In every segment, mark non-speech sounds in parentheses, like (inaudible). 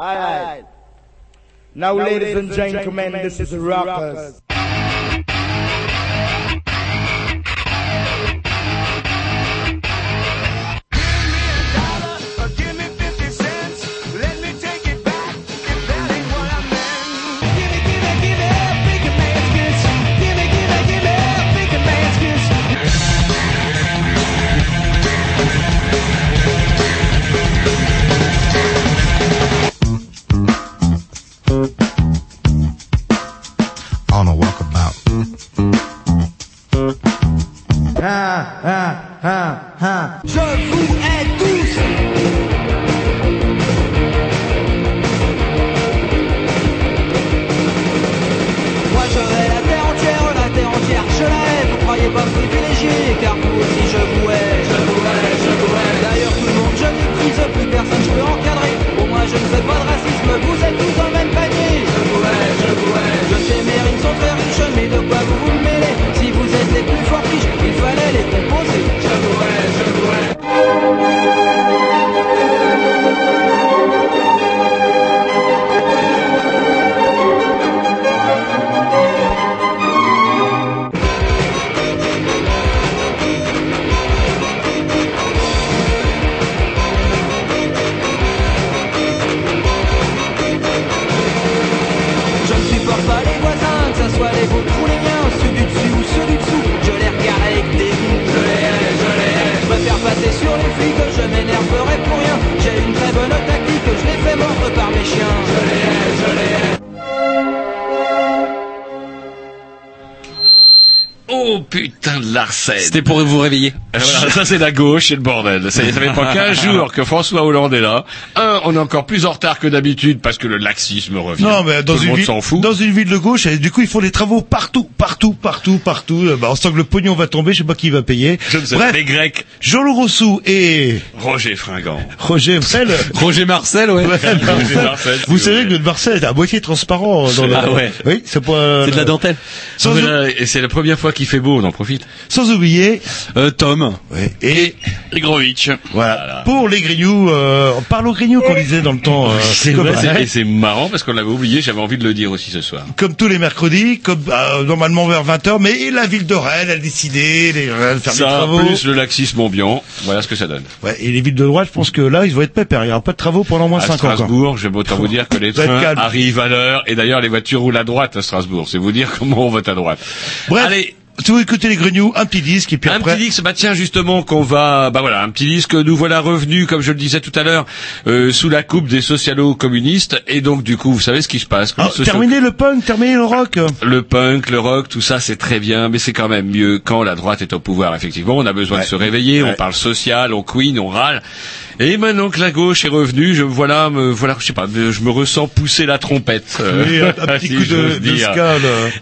Alright. Now, ladies and gentlemen, this is Rockers. on C'était pour vous réveiller. Voilà, ça c'est la gauche, c'est le bordel. Ça, y est, ça fait pas (laughs) 15 jours que François Hollande est là. Un, on est encore plus en retard que d'habitude parce que le laxisme revient. Non, mais dans Tout le une monde ville, fout. dans une ville de gauche, et du coup, ils font des travaux partout, partout, partout, partout. Euh, Bah, on sent que le pognon va tomber, je sais pas qui va payer. Je ne sais Bref, pas, les Grecs, Jean-Loup Rossou et Roger Fringant. Roger Marcel. (laughs) Roger Marcel, ouais. Roger Marcel, Vous savez que le Marcel est à moitié transparent dans le... Ah ouais. Oui, c'est pas... C'est de la dentelle. Sans, Voilà, et c'est la première fois qu'il fait beau, on en profite. sans oublier, Euh, Tom. ouais, et Grovitch. voilà, pour les grignoux, euh, on parle aux grignoux qu'on disait dans le temps. euh, C'est comme, vrai, c'est- et c'est marrant parce qu'on l'avait oublié, j'avais envie de le dire aussi ce soir. comme tous les mercredis, comme euh, normalement vers 20h, mais la ville de Rennes a décidé de faire des Ça, travaux. plus le laxisme ambiant, voilà ce que ça donne. Ouais, et les villes de droite, je pense que là, ils vont être pépères. Il n'y aura pas de travaux pendant moins À 5 ans. quoi. Strasbourg, je vais autant vous dire que les (laughs) trains calme. arrivent à l'heure et d'ailleurs les voitures roulent à droite à Strasbourg. C'est vous dire (laughs) comment on vote à droite. Bref, Allez, si vous écoutez les grignoux, un petit disque et puis un après... petit disque, bah tiens justement qu'on va, bah voilà, un petit disque, nous voilà revenus, comme je le disais tout à l'heure, euh, sous la coupe des socialo-communistes, et donc du coup, vous savez ce qui se passe. Ah, socio- terminez le punk, terminez le rock. Le punk, le rock, tout ça, c'est très bien, mais c'est quand même mieux quand la droite est au pouvoir. Effectivement, on a besoin Ouais. de se réveiller, Ouais. on parle social, on queen, on râle. Et maintenant que la gauche est revenue, je voilà, me voilà, je sais pas, je me ressens pousser la trompette. euh, Oui, un, un (laughs) petit si coup de, de là.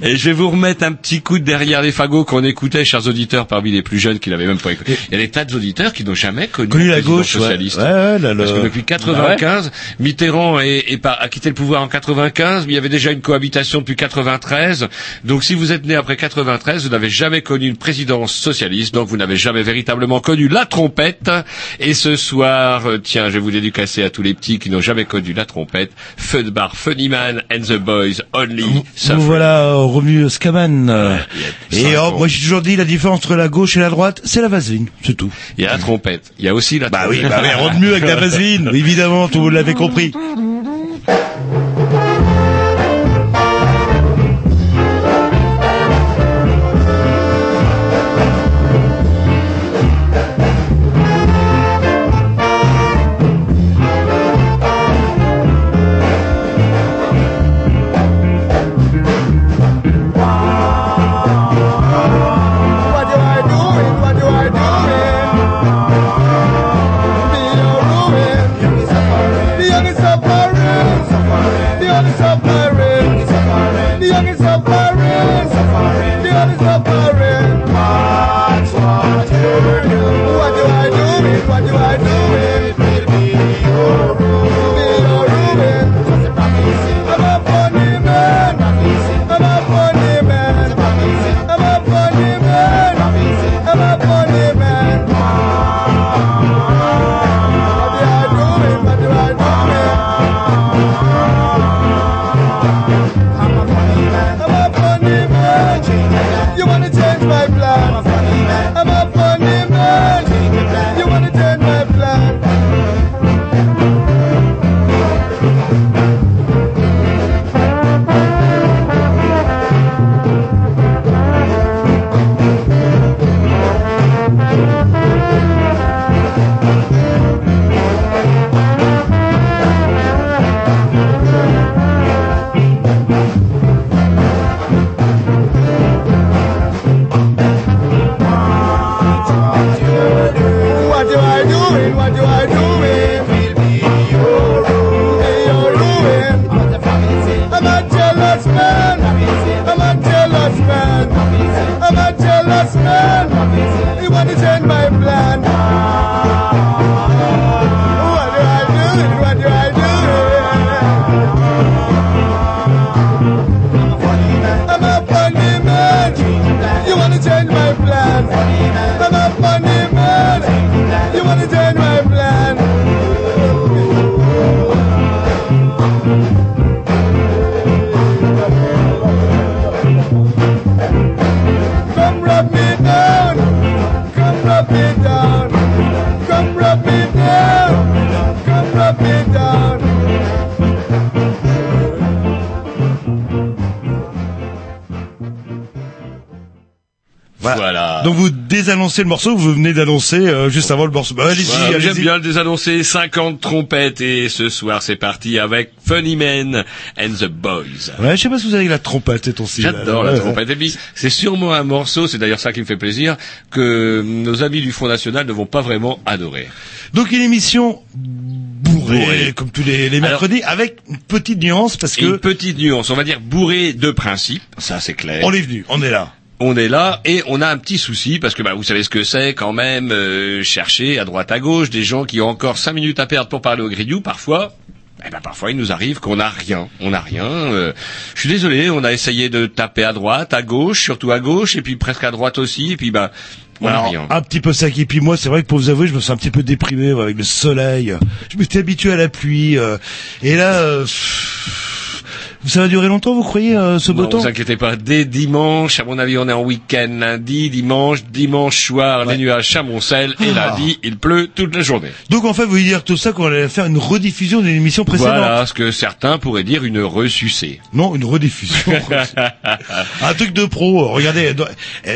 Et je vais vous remettre un petit coup de derrière les fagots qu'on écoutait, chers auditeurs, parmi les plus jeunes qui l'avaient même pas écouté. Il y a des tas d'auditeurs qui n'ont jamais connu, Connu la gauche, ouais. socialiste. Ouais, ouais, là, Parce le- que depuis 95, Mitterrand est, est pas- a quitté le pouvoir en 95, mais il y avait déjà une cohabitation depuis 93. Donc si vous êtes né après 93, vous n'avez jamais connu une présidence socialiste, donc vous n'avez jamais véritablement connu la trompette. Et ce soir, euh, tiens, je vais vous dédicacer à tous les petits qui n'ont jamais connu la trompette. Fun Bar, Funnyman and the Boys, Only Suffer. voilà euh, revenu Scaman. a Et oh, moi j'ai toujours dit la différence entre la gauche et la droite, c'est la vaseline, c'est tout. Il y a la trompette. Il y a aussi la Bah oui, bah oui, rentre mieux avec la (laughs) vaseline, évidemment, tout vous l'avez compris. Donc vous désannoncez le morceau, vous venez d'annoncer euh, juste avant le morceau. Bah, allez-y, Voilà, allez-y. J'aime bien le désannoncer, 50 trompettes et ce soir c'est parti avec Funny Man and the Boys. Ouais, je sais pas si vous avez la trompette, c'est ton style. J'adore la ouais. trompette. Et puis, c'est sûrement un morceau, c'est d'ailleurs ça qui me fait plaisir, que nos amis du Front National ne vont pas vraiment adorer. Donc une émission bourrée, Bourrée. comme tous les, les Alors- mercredis, avec une petite nuance parce Et une que petite nuance, on va dire bourré de principe, ça c'est clair. on est venu, on est là. On est là et on a un petit souci parce que bah, vous savez ce que c'est quand même euh, chercher à droite à gauche des gens qui ont encore cinq minutes à perdre pour parler au grignou parfois. Eh ben parfois il nous arrive qu'on n'a rien, on n'a rien. euh, je suis désolé, on a essayé de taper à droite, à gauche, surtout à gauche et puis presque à droite aussi et puis bah on n'a Alors, rien. un petit peu sec. Et puis moi, c'est vrai que pour vous avouer, je me sens un petit peu déprimé avec le soleil. Je m'étais habitué à la pluie. euh, et là, euh, ça va durer longtemps, vous croyez, euh, ce beau temps vous inquiétez pas, dès dimanche, à mon avis, on est en week-end, lundi, dimanche, dimanche soir, les nuages s'amoncellent, et Ah. lundi, il pleut toute la journée. Donc en fait, vous voulez dire tout ça qu'on allait faire une rediffusion d'une émission précédente Voilà ce que certains pourraient dire une ressucée. Non, une rediffusion. (laughs) un truc de pro. Regardez,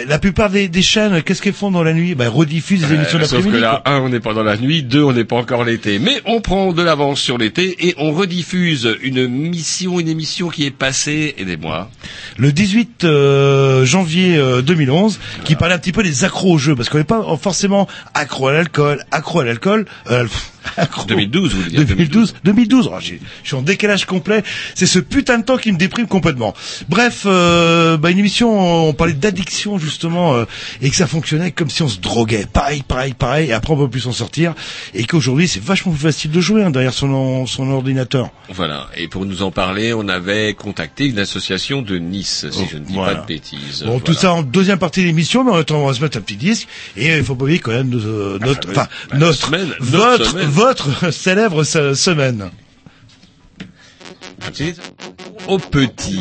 la plupart des, des chaînes, qu'est-ce qu'elles font dans la nuit? Ben, elles rediffusent des émissions Euh, sauf que là, quoi. un, on n'est pas dans la nuit, deux, on n'est pas encore l'été. Mais on prend de l'avance sur l'été et on rediffuse une mission, une émission qui est passée, aidez-moi. Le 18 euh, janvier euh, 2011, qui parlait un petit peu des accros au jeu, parce qu'on n'est pas forcément accro à l'alcool, accro à l'alcool. Euh, accro- 2012, vous voulez dire 2012, 2012. Oh, je suis en décalage complet. C'est ce putain de temps qui me déprime complètement. Bref, euh, bah, une émission, on parlait d'addiction justement, euh, et que ça fonctionnait comme si on se droguait. Pareil, pareil, pareil. Et après, on peut plus s'en sortir. Et qu'aujourd'hui, c'est vachement plus facile de jouer hein, derrière son, son ordinateur. Voilà. Et pour nous en parler, on avait contacté une association de Nice, si Oh, je ne dis voilà. pas de bêtises. Bon, tout ça en deuxième partie de l'émission, mais en attendant, on va se mettre un petit disque. Et il faut pas oublier quand même euh, notre, fameuse- enfin, bah, notre, semaine, notre votre, semaine. Votre célèbre se- semaine. Au petit.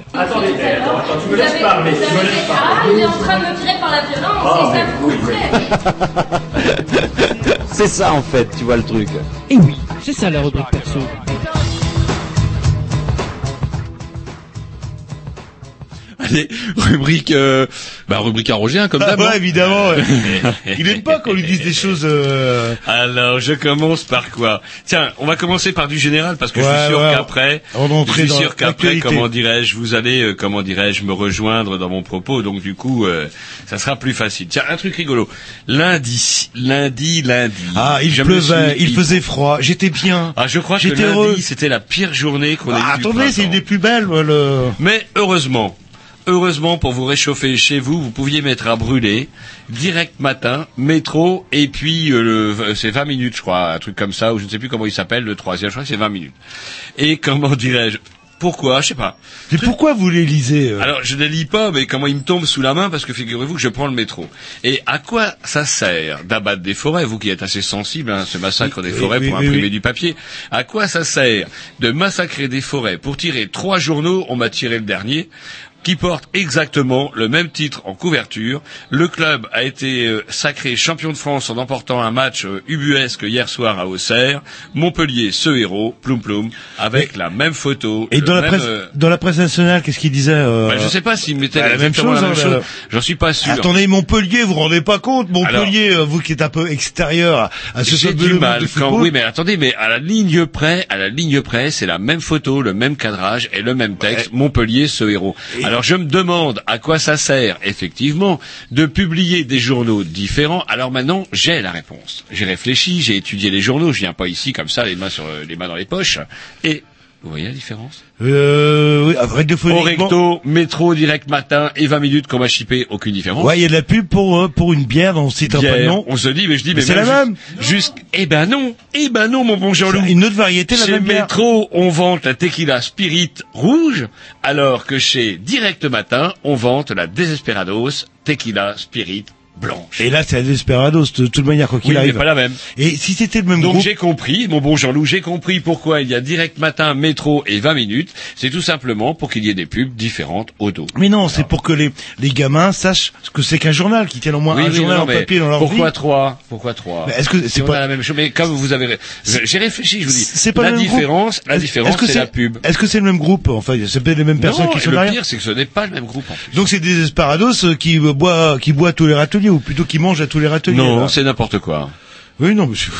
Attendez, attends, attends, tu me laisses parler, tu me laisses parler. Ah, il est en train de me tirer par la violence, c'est ça oui, vous oui, C'est ça en fait, tu vois le truc. Et oui, c'est ça la rubrique perso. Allez, rubrique, euh, bah, rubrique arrogé, hein, comme Ah d'hab. ouais, hein. évidemment. ouais. (laughs) Il aime pas qu'on lui dise des choses. euh, Alors, je commence par quoi? Tiens, on va commencer par du général parce que je Ouais, suis sûr ouais. qu'après, je suis sûr qu'après, comment dirais-je, vous allez, euh, comment dirais-je, me rejoindre dans mon propos. Donc du coup, euh, ça sera plus facile. Tiens, un truc rigolo. Lundi, lundi, lundi. Ah, il pleuvait, suis- il faisait froid. J'étais bien. Ah, je crois que lundi, c'était la pire journée qu'on ait Ah, eue attendez, c'est une des plus belles. ouais, Le... Mais heureusement, heureusement pour vous réchauffer chez vous, vous pouviez mettre à brûler direct matin, métro et puis euh, le, c'est 20 minutes je crois, un truc comme ça ou je ne sais plus comment il s'appelle le troisième, je crois que c'est 20 minutes. Et comment dirais-je pourquoi Je sais pas. Mais pourquoi vous les lisez euh? Alors je ne lis pas, mais comment il me tombe sous la main parce que figurez-vous que je prends le métro. Et à quoi ça sert d'abattre des forêts, vous qui êtes assez sensible à ce massacre des forêts oui, pour oui, imprimer du papier À quoi ça sert de massacrer des forêts pour tirer trois journaux On m'a tiré le dernier qui porte exactement le même titre en couverture. Le club a été euh, sacré champion de France en emportant un match euh, ubuesque hier soir à Auxerre. Montpellier, ce héros, ploum ploum, avec la même photo. Et dans la presse, euh, dans la presse nationale, qu'est-ce qu'il disait euh, bah, je sais pas s'il mettait bah, la même chose, la même hein, chose. là. J'en suis pas sûr. Attendez, Montpellier, vous vous rendez pas compte? Montpellier, euh, vous qui êtes un peu extérieur à, ce J'ai du mal quand oui, mais attendez, mais à la ligne près, à la ligne près, c'est la même photo, le même cadrage et le même texte. Montpellier, ce héros. Alors je me demande à quoi ça sert, effectivement, de publier des journaux différents. Alors maintenant, j'ai la réponse. J'ai réfléchi, j'ai étudié les journaux. Je viens pas ici comme ça, les mains sur les mains dans les poches. Et vous voyez la différence Euh, oui, ah, Au recto, métro, direct matin et 20 minutes qu'on m'a chippé, aucune différence. Ouais, il y a de la pub pour euh, pour une bière on cite un Bière, prénom. on se dit, mais je dis, mais, c'est la même. Jusqu', eh ben non, eh ben non, mon bon Jean-Loup. Une autre variété, la Chez même bière. Métro, on vante la tequila spirit rouge, alors que chez Direct Matin, on vante la Desesperados tequila spirit blanche. Et là, c'est la Desperados, de toute manière, quoi qu'il oui, mais arrive. pas la même. Et si c'était le même Donc groupe, j'ai compris, mon bon Jean-Loup, j'ai compris pourquoi il y a Direct Matin, Métro et 20 minutes. C'est tout simplement pour qu'il y ait des pubs différentes au dos. mais non, c'est pour que les les gamins sachent ce que c'est qu'un journal, qui tiennent au moins Oui, un oui, journal non, en mais papier dans leur pourquoi vie. trois Pourquoi trois Mais est-ce que Si c'est on pas a la même chose, mais comme vous avez, j'ai réfléchi, je vous dis, c'est pas la le même différence, groupe la différence, c'est la pub. Est-ce que c'est le même groupe Enfin, c'est peut-être les mêmes personnes non, qui sont le derrière. pire, c'est que ce n'est pas le même groupe en plus. Donc c'est des Desperados euh, qui boit qui boit tous les râteliers ou plutôt qui mangent à tous les râteliers. Non, c'est n'importe quoi. Oui, non, monsieur.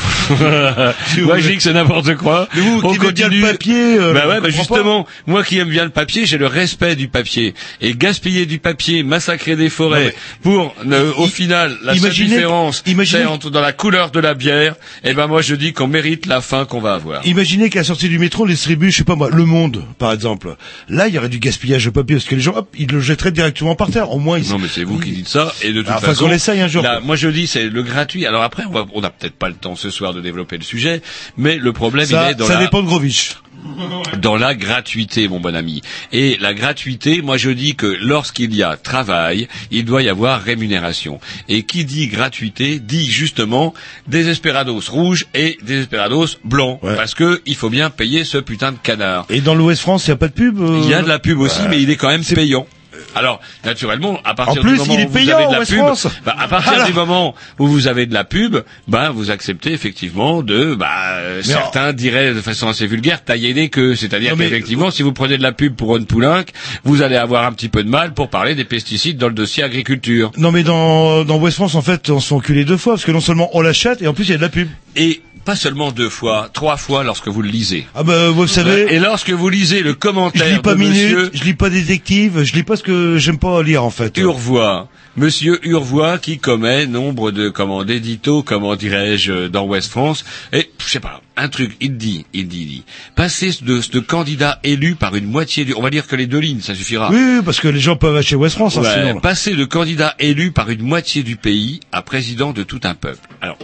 Moi, je dis que c'est n'importe quoi. Mais vous, On qui aimez bien continue. le papier, euh, bah ouais, bah justement, moi qui aime bien le papier, j'ai le respect du papier. Et gaspiller du papier, massacrer des forêts, pour, euh, au final, la seule différence, c'est entre, dans la couleur de la bière, et ben moi je dis qu'on mérite la fin qu'on va avoir. Imaginez qu'à la sortie du métro, on distribue, je sais pas moi, Le Monde, par exemple. Là, il y aurait du gaspillage de papier parce que les gens, hop, ils le jetteraient directement par terre. Au moins, ils... Non mais c'est vous qui dites ça et de toute Ah, enfin, façon qu'on essaye un jour. là, moi je dis c'est le gratuit. Alors après on va on n'a peut-être pas le temps ce soir de développer le sujet, mais le problème il est dans ça la dépend de Grovitch. (laughs) dans la gratuité, mon bon ami. Et la gratuité, moi je dis que lorsqu'il y a travail, il doit y avoir rémunération. Et qui dit gratuité dit justement désesperados rouges et désesperados blancs, Ouais. parce que il faut bien payer ce putain de canard. Et dans l'Ouest France, il n'y a pas de pub euh Il y a de la pub aussi, mais il est quand même payant. Alors, naturellement, à partir En plus, du moment il est où vous avez de la pub, bah, à partir Alors. du moment où vous avez de la pub, ben vous acceptez effectivement de, bah, euh, certains diraient de façon assez vulgaire, tailler des queues. C'est-à-dire mais- qu'effectivement, si vous prenez de la pub pour Ron Poulenc, vous allez avoir un petit peu de mal pour parler des pesticides dans le dossier agriculture. Non, mais dans, dans West France, en fait, on se fait enculer deux fois parce que non seulement on l'achète et en plus il y a de la pub. Et pas seulement deux fois, trois fois lorsque vous le lisez. Ah bah, vous savez, Et lorsque vous lisez le je commentaire lis pas de Minute, monsieur je lis pas Détective, je lis pas ce que j'aime pas lire en fait. Urvois, Monsieur Urvois qui commet nombre de comment d'éditos, comment dirais-je, dans Ouest France. Et je sais pas, un truc, il dit, il dit, il dit, passer de, de candidat élu par une moitié du, on va dire que les deux lignes, ça suffira. Oui, oui, parce que les gens peuvent acheter West France, hein, Ouais, sinon. passer de candidat élu par une moitié du pays à président de tout un peuple. Alors,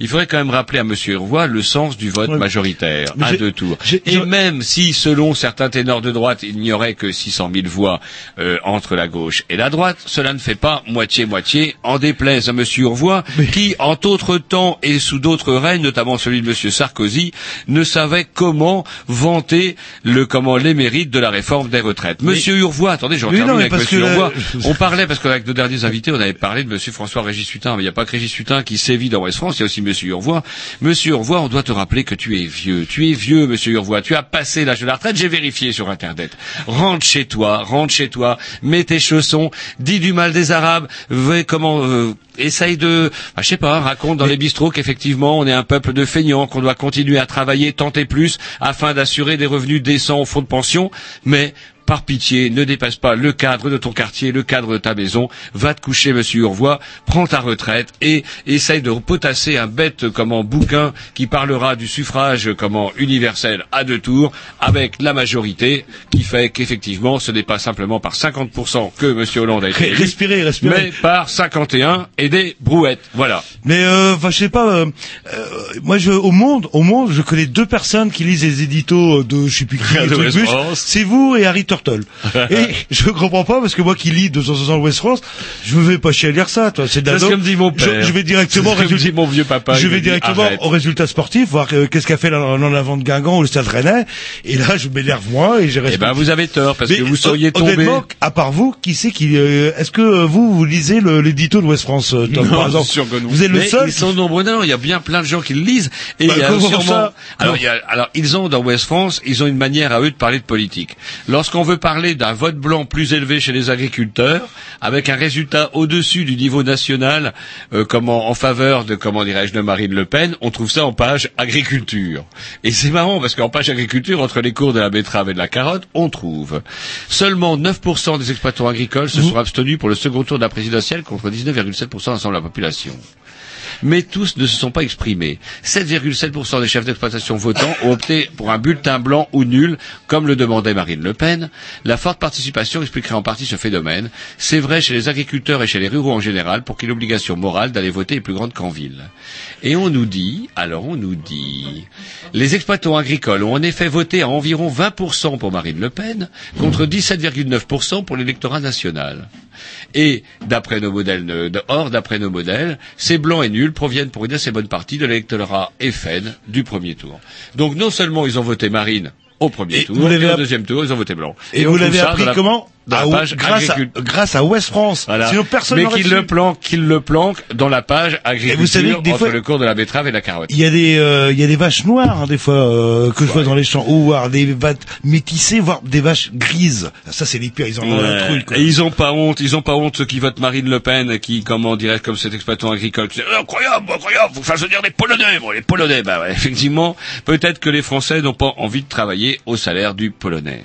il faudrait quand même rappeler à Monsieur Urvois le sens du vote Ouais. majoritaire Mais à deux tours. Et même si, selon certains ténors de droite, il n'y aurait que 600 000 voix euh, entre la gauche et la droite, cela ne fait pas moitié-moitié, en déplaise à Monsieur Urvois, qui, en d'autres temps et sous d'autres règnes, notamment celui de Monsieur Sarkozy, ne savait comment vanter le comment les mérites de la réforme des retraites. Monsieur Urvois, attendez, j'en non, termine mais avec Monsieur là, Urvois. je- On parlait, parce qu'avec nos derniers invités, on avait parlé de Monsieur François Régis Hutin, mais il n'y a pas que Régis Hutin qui sévit dans West France, il y a aussi Monsieur Urvois. Monsieur Urvois, on doit te rappeler que tu es vieux. Tu es vieux, Monsieur Urvois. Tu as passé l'âge de la retraite, j'ai vérifié sur Internet. Rentre chez toi, rentre chez toi, mets tes chaussons, dis du mal des Arabes, vais comment, euh, essaye de, ah, je sais pas, raconte dans les bistrots qu'effectivement on est un peuple de feignants, qu'on doit continuer à travailler, tenter plus, afin d'assurer des revenus décents au fonds de pension, mais par pitié, ne dépasse pas le cadre de ton quartier, le cadre de ta maison, va te coucher, monsieur Urvois, prends ta retraite et essaye de potasser un bête comment bouquin qui parlera du suffrage comment universel à deux tours avec la majorité qui fait qu'effectivement ce n'est pas simplement par 50% que monsieur Hollande a été Respirez, respirez. mais par 51 et des brouettes. Voilà. Mais euh, je sais pas. euh, euh, moi, je, au monde, au monde, je connais deux personnes qui lisent les éditos de, je sais plus qui, (laughs) c'est vous et Harry Turtle. et je comprends pas parce que moi qui lis 260 West France, je vais pas chier à lire ça. Toi, c'est ce que dope. me dit mon Je- père. Je, vais directement ce me résultat. dit mon vieux papa. je il me vais dit, directement arrête. au résultat sportif, voir euh, qu'est-ce qu'a fait l'en avant de Guingamp ou le Stade Rennais. Et là, je m'énerve moi et j'ai Eh ben vous avez tort parce Mais que vous seriez tombé. honnêtement, à part vous, qui c'est qui euh, Est-ce que euh, vous vous lisez le- l'édito de West France, euh, Tom, Non, par exemple sûr que non. Vous êtes le seul. Ils sont nombreux. Non, il y a bien plein de gens qui le lisent. Et Bah, il y a sûrement. ça alors, il y a, alors, ils ont dans West France, ils ont une manière à eux de parler de politique. Lorsqu'on veut parler d'un vote blanc plus élevé chez les agriculteurs, avec un résultat au-dessus du niveau national, euh, comment en faveur de comment dirais-je de Marine Le Pen, on trouve ça en page agriculture. Et c'est marrant parce qu'en page agriculture, entre les cours de la betterave et de la carotte, on trouve seulement 9% des exploitants agricoles se sont abstenus pour le second tour de la présidentielle contre 19,7% de l'ensemble de la population mais tous ne se sont pas exprimés. 7,7% des chefs d'exploitation votants ont opté pour un bulletin blanc ou nul, comme le demandait Marine Le Pen. La forte participation expliquerait en partie ce phénomène. C'est vrai chez les agriculteurs et chez les ruraux en général, pour qui l'obligation morale d'aller voter est plus grande qu'en ville. Et on nous dit, alors on nous dit, les exploitants agricoles ont en effet voté à environ 20% pour Marine Le Pen, contre 17,9% pour l'électorat national. Et d'après nos modèles, de- or d'après nos modèles, ces blancs et proviennent pour une assez bonne partie de l'électorat FN du premier tour. Donc non seulement ils ont voté Marine au premier Et tour, et au deuxième tour ils ont voté blanc. Et, vous l'avez appris la- comment dans la Ah, page grâce, à, grâce à West France. Voilà. Sinon personne Mais qu'il le planque, qu'il le planque dans la page agriculture savez que des entre fois- le cours de la betterave et la carotte. Il y a des euh, il y a des vaches noires hein, des fois euh, que je vois dans les champs ou voire des vaches métissées voire des vaches grises. Ça c'est les pires, ils en ont un truc. quoi. Et ils ont pas honte, ils ont pas honte ceux qui votent Marine Le Pen, qui, comment dirait comme cet exploitant agricole, incroyable, incroyable, faut faire se dire des Polonais, bon, les Polonais, bah ouais, (laughs) effectivement, peut-être que les Français n'ont pas envie de travailler au salaire du Polonais.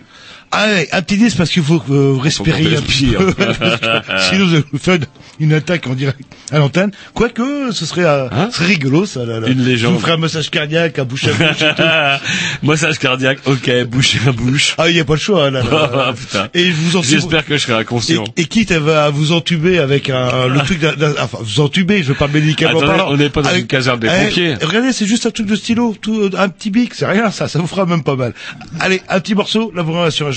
Ah ouais, un petit disque parce qu'il faut euh, respirer tenter un petit peu. (laughs) Sinon vous allez vous faire une attaque en direct à l'antenne. Quoique ce serait euh, Hein ce serait rigolo ça là, là. Une légende. Je vous ferai un massage cardiaque à bouche à bouche et tout. (laughs) Massage cardiaque, ok, bouche à bouche. Ah il y a pas le choix là. là. (laughs) Ah, putain. Et je vous en J'espère que je serai et, inconscient. et quitte à, vous entuber avec un, le truc d'un- enfin vous entuber, je veux pas médicalement Attendez, parlant. on n'est pas dans Avec- une caserne des Eh, pompiers. regardez, c'est juste un truc de stylo, tout, un petit bic, c'est rien ça, ça vous fera même pas mal. Allez, un petit morceau, la programmation à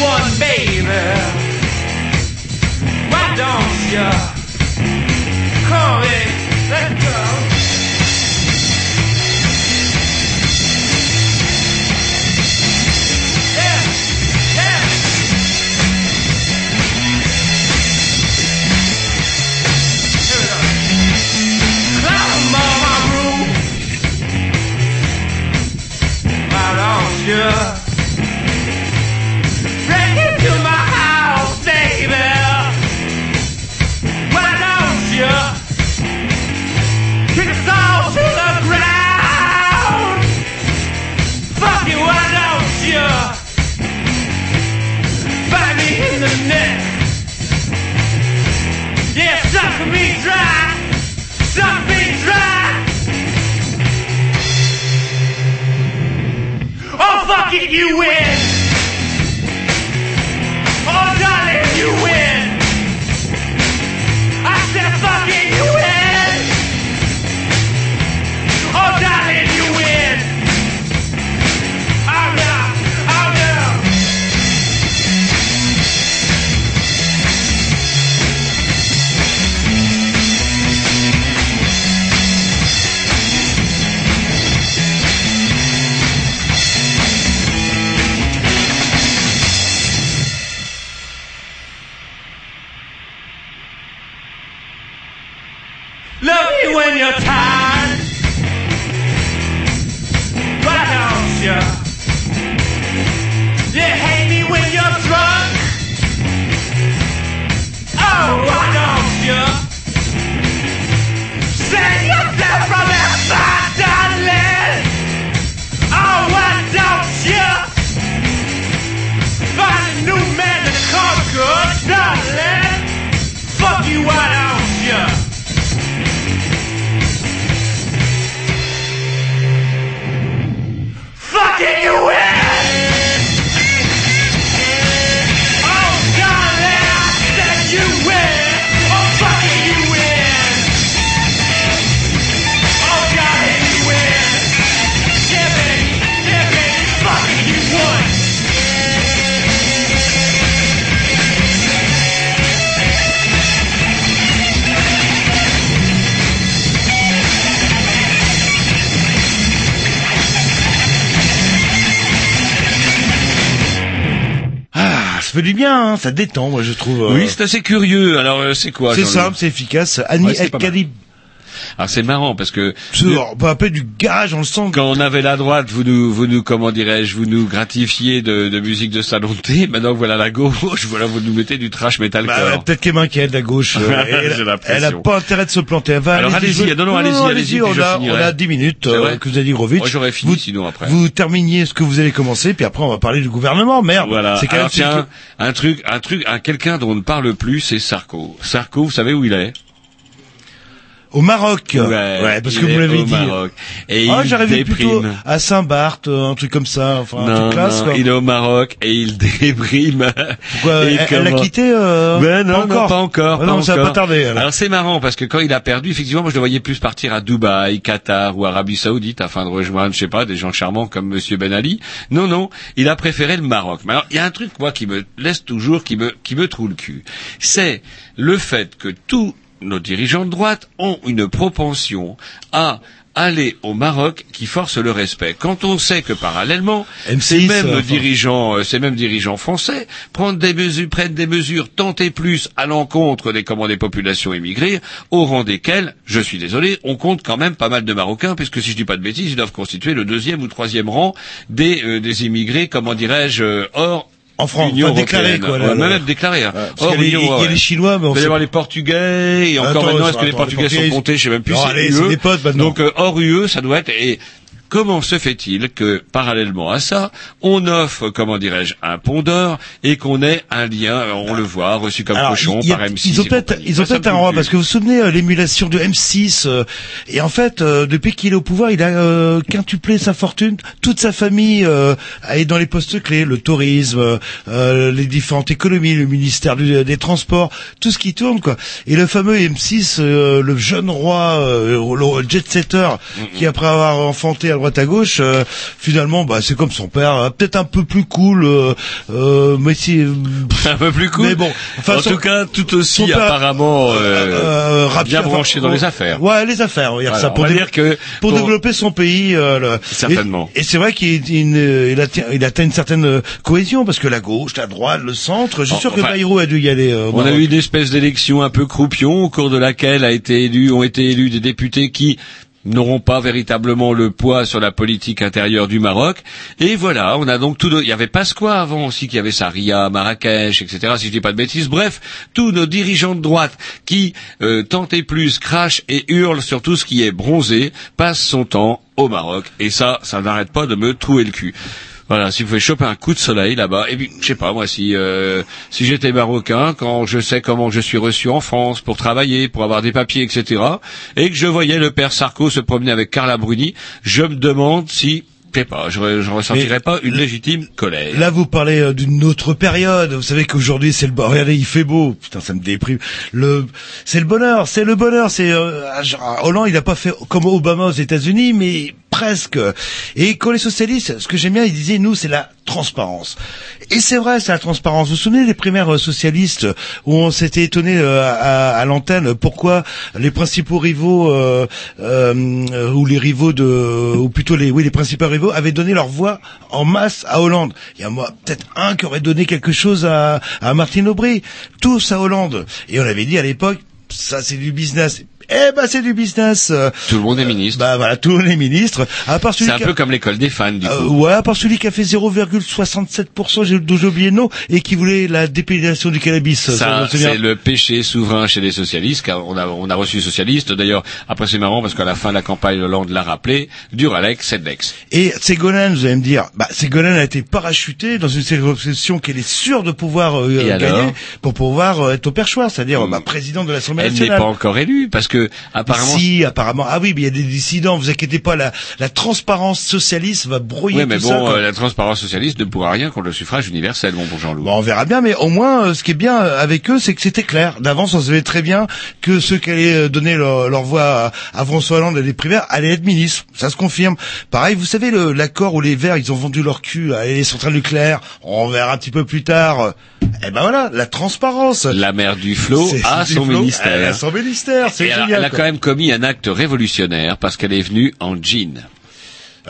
one, baby. Why don't you come and let go? Yeah, yeah. Here we go. On my. Why don't you? Suck me dry, me dry. Oh, you win. Ça détend, moi je trouve. euh, Oui, c'est assez curieux. Alors, euh, c'est quoi c'est simple, c'est efficace. Annie El Alors, c'est marrant parce que on peut appeler du garage, on le sent. quand on avait la droite, vous nous, vous nous, comment dirais-je, vous nous gratifiez de, de musique de salon de thé. Maintenant, voilà la gauche, (laughs) voilà, vous nous mettez du trash Bah, metalcore. peut-être qu'elle m'inquiète, la gauche. (laughs) euh, elle, l'impression. elle a pas intérêt de se planter. Elle va Alors, allez-y, jouer. non, non, allez-y, allez-y, on a, on a 10 minutes, euh, que vous avez dit Grovitch. Moi, j'aurais fini vous, sinon après. Vous terminiez ce que vous avez commencé, puis après on va parler du gouvernement. Merde. Voilà. C'est quand Alors même tiens, un truc, un truc, un quelqu'un dont on ne parle plus, c'est Sarko. Sarko, vous savez où il est? Au Maroc. parce il que vous l'avez au dit. Maroc. Et Ah, j'arrivais plutôt à Saint-Barth, euh, un truc comme ça, enfin un Non, truc classe. non, quoi. il est au Maroc et il (laughs) déprime. Pourquoi Et elle- l'a quitté euh, Ben non, pas non, encore. pas encore. Ah non, pas ça va encore. pas tarder. alors. Alors c'est marrant parce que quand il a perdu, effectivement, moi je le voyais plus partir à Dubaï, Qatar ou Arabie Saoudite afin de rejoindre, je sais pas, des gens charmants comme Monsieur Ben Ali. Non, non, il a préféré le Maroc. Mais alors il y a un truc moi qui me laisse toujours, qui me qui me troue le cul, c'est le fait que tous nos dirigeants de droite ont une propension à aller au Maroc qui force le respect. Quand on sait que parallèlement, M6, ces mêmes euh, dirigeants, euh, ces mêmes dirigeants français prennent des mesures, prennent des mesures tant et plus à l'encontre des des populations immigrées, au rang desquelles, je suis désolé, on compte quand même pas mal de Marocains, puisque si je dis pas de bêtises, ils doivent constituer le deuxième ou troisième rang des euh, des immigrés, comment dirais-je, euh, hors En France, Union enfin, déclaré, européenne. quoi, là, Ouais, même déclaré. hein. Hors qu'il y a les- il y a ouais. les Chinois, mais on Il va y avoir les Portugais, et encore Attends, maintenant, est-ce que les attends, Portugais les sont Portugais, comptés Je sais même plus Non, allez, c'est des potes maintenant. Donc euh, hors UE, ça doit être et Comment se fait-il que, parallèlement à ça, on offre, comment dirais-je, un pont d'or et qu'on ait un lien, on le voit, reçu comme Alors, cochon y a- par M6 ils ont peut-être, peut-être me un roi parce que vous vous souvenez euh, l'émulation de M6 euh, et en fait euh, depuis qu'il est au pouvoir, il a euh, quintuplé sa fortune, toute sa famille euh, est dans les postes clés, le tourisme, euh, euh, les différentes économies, le ministère du- des transports, tout ce qui tourne quoi. Et le fameux M6, euh, le jeune roi, euh, le jet setter, qui après avoir enfanté droite à gauche, euh, finalement bah c'est comme son père, euh, peut-être un peu plus cool, euh, euh, mais si (laughs) un peu plus cool. Mais bon, en son- tout cas, tout aussi père- apparemment euh, rapide, bien branché dans les affaires. Ouais, les affaires, on va dire Voilà, ça pour, va dire que pour pour- développer son pays. le- Certainement. Et, et c'est vrai qu'il il, il atteint, il atteint une certaine cohésion parce que la gauche, la droite, le centre. Je suis Oh, sûr que enfin, Bayrou a dû y aller. On a eu une espèce d'élection un peu croupion au cours de laquelle a été élu, ont été élus des députés qui n'auront pas véritablement le poids sur la politique intérieure du Maroc. Et voilà, on a donc tout. nos- Il y avait Pasqua avant aussi, qui avait Saria, Marrakech, etc. Si je dis pas de bêtises. Bref, tous nos dirigeants de droite qui euh, et plus crachent et hurlent sur tout ce qui est bronzé passent son temps au Maroc. Et ça, ça n'arrête pas de me trouer le cul. Voilà, si vous pouvez choper un coup de soleil là-bas, et puis je sais pas moi si euh, si j'étais marocain, quand je sais comment je suis reçu en France pour travailler, pour avoir des papiers, etc., et que je voyais le père Sarko se promener avec Carla Bruni, je me demande si je sais pas, je, je ressentirais pas une légitime colère. Là, vous parlez euh, d'une autre période. Vous savez qu'aujourd'hui, c'est le bon- regardez, il fait beau. Putain, ça me déprime. Le, c'est le bonheur, c'est le bonheur. C'est euh, Hollande, il a pas fait comme Obama aux États-Unis, mais presque. Et quand les socialistes, ce que j'aime bien, ils disaient, nous, c'est la transparence. Et c'est vrai, c'est la transparence. Vous vous souvenez des primaires euh, socialistes où on s'était étonné euh, à, l'antenne pourquoi les principaux rivaux euh, ou les rivaux de ou plutôt les oui les principaux rivaux avaient donné leur voix en masse à Hollande. Il y a moi peut-être un qui aurait donné quelque chose à, à Martine Aubry, tous à Hollande. Et on avait dit à l'époque ça c'est du business. Eh ben c'est du business. Tout le monde est ministre. Bah voilà, tous les ministres. À part celui C'est un peu comme l'école des fans du euh, coup. ouais, à part celui qui a fait 0,67%, j'ai dont j'ai oublié le nom, et qui voulait la dépénalisation du cannabis. Ça, c'est le péché souverain chez les socialistes, car on a, on a reçu socialistes. D'ailleurs, après c'est marrant parce qu'à la fin de la campagne, Hollande l'a rappelé, Duralex, Sedlex. Et Ségolène, vous allez me dire, bah, Ségolène a été parachutée dans une circonscription qu'elle est sûre de pouvoir euh, gagner pour pouvoir euh, être au perchoir, c'est-à-dire bah, président de l'Assemblée Elle n'est nationale. pas encore élue parce que apparemment. Si, apparemment. Ah oui, mais il y a des dissidents. Vous inquiétez pas, la, la transparence socialiste va brouiller Oui, mais tout bon, euh, la transparence socialiste ne pourra rien contre le suffrage universel, mon bon Jean-Loup. Bon, on verra bien, mais au moins, euh, ce qui est bien euh, avec eux, c'est que c'était clair. D'avance, on savait très bien que ceux qui allaient donner leur, leur voix à, à François Hollande et les primaires allaient être ministres. Ça se confirme. Pareil, vous savez, l'accord où les Verts, ils ont vendu leur cul à les centrales nucléaires, on verra un petit peu plus tard. Eh ben voilà, la transparence. La mère du flot a son flot, ministère. Elle a son ministère, c'est génial. elle a quoi. quand même commis un acte révolutionnaire parce qu'elle est venue en jean.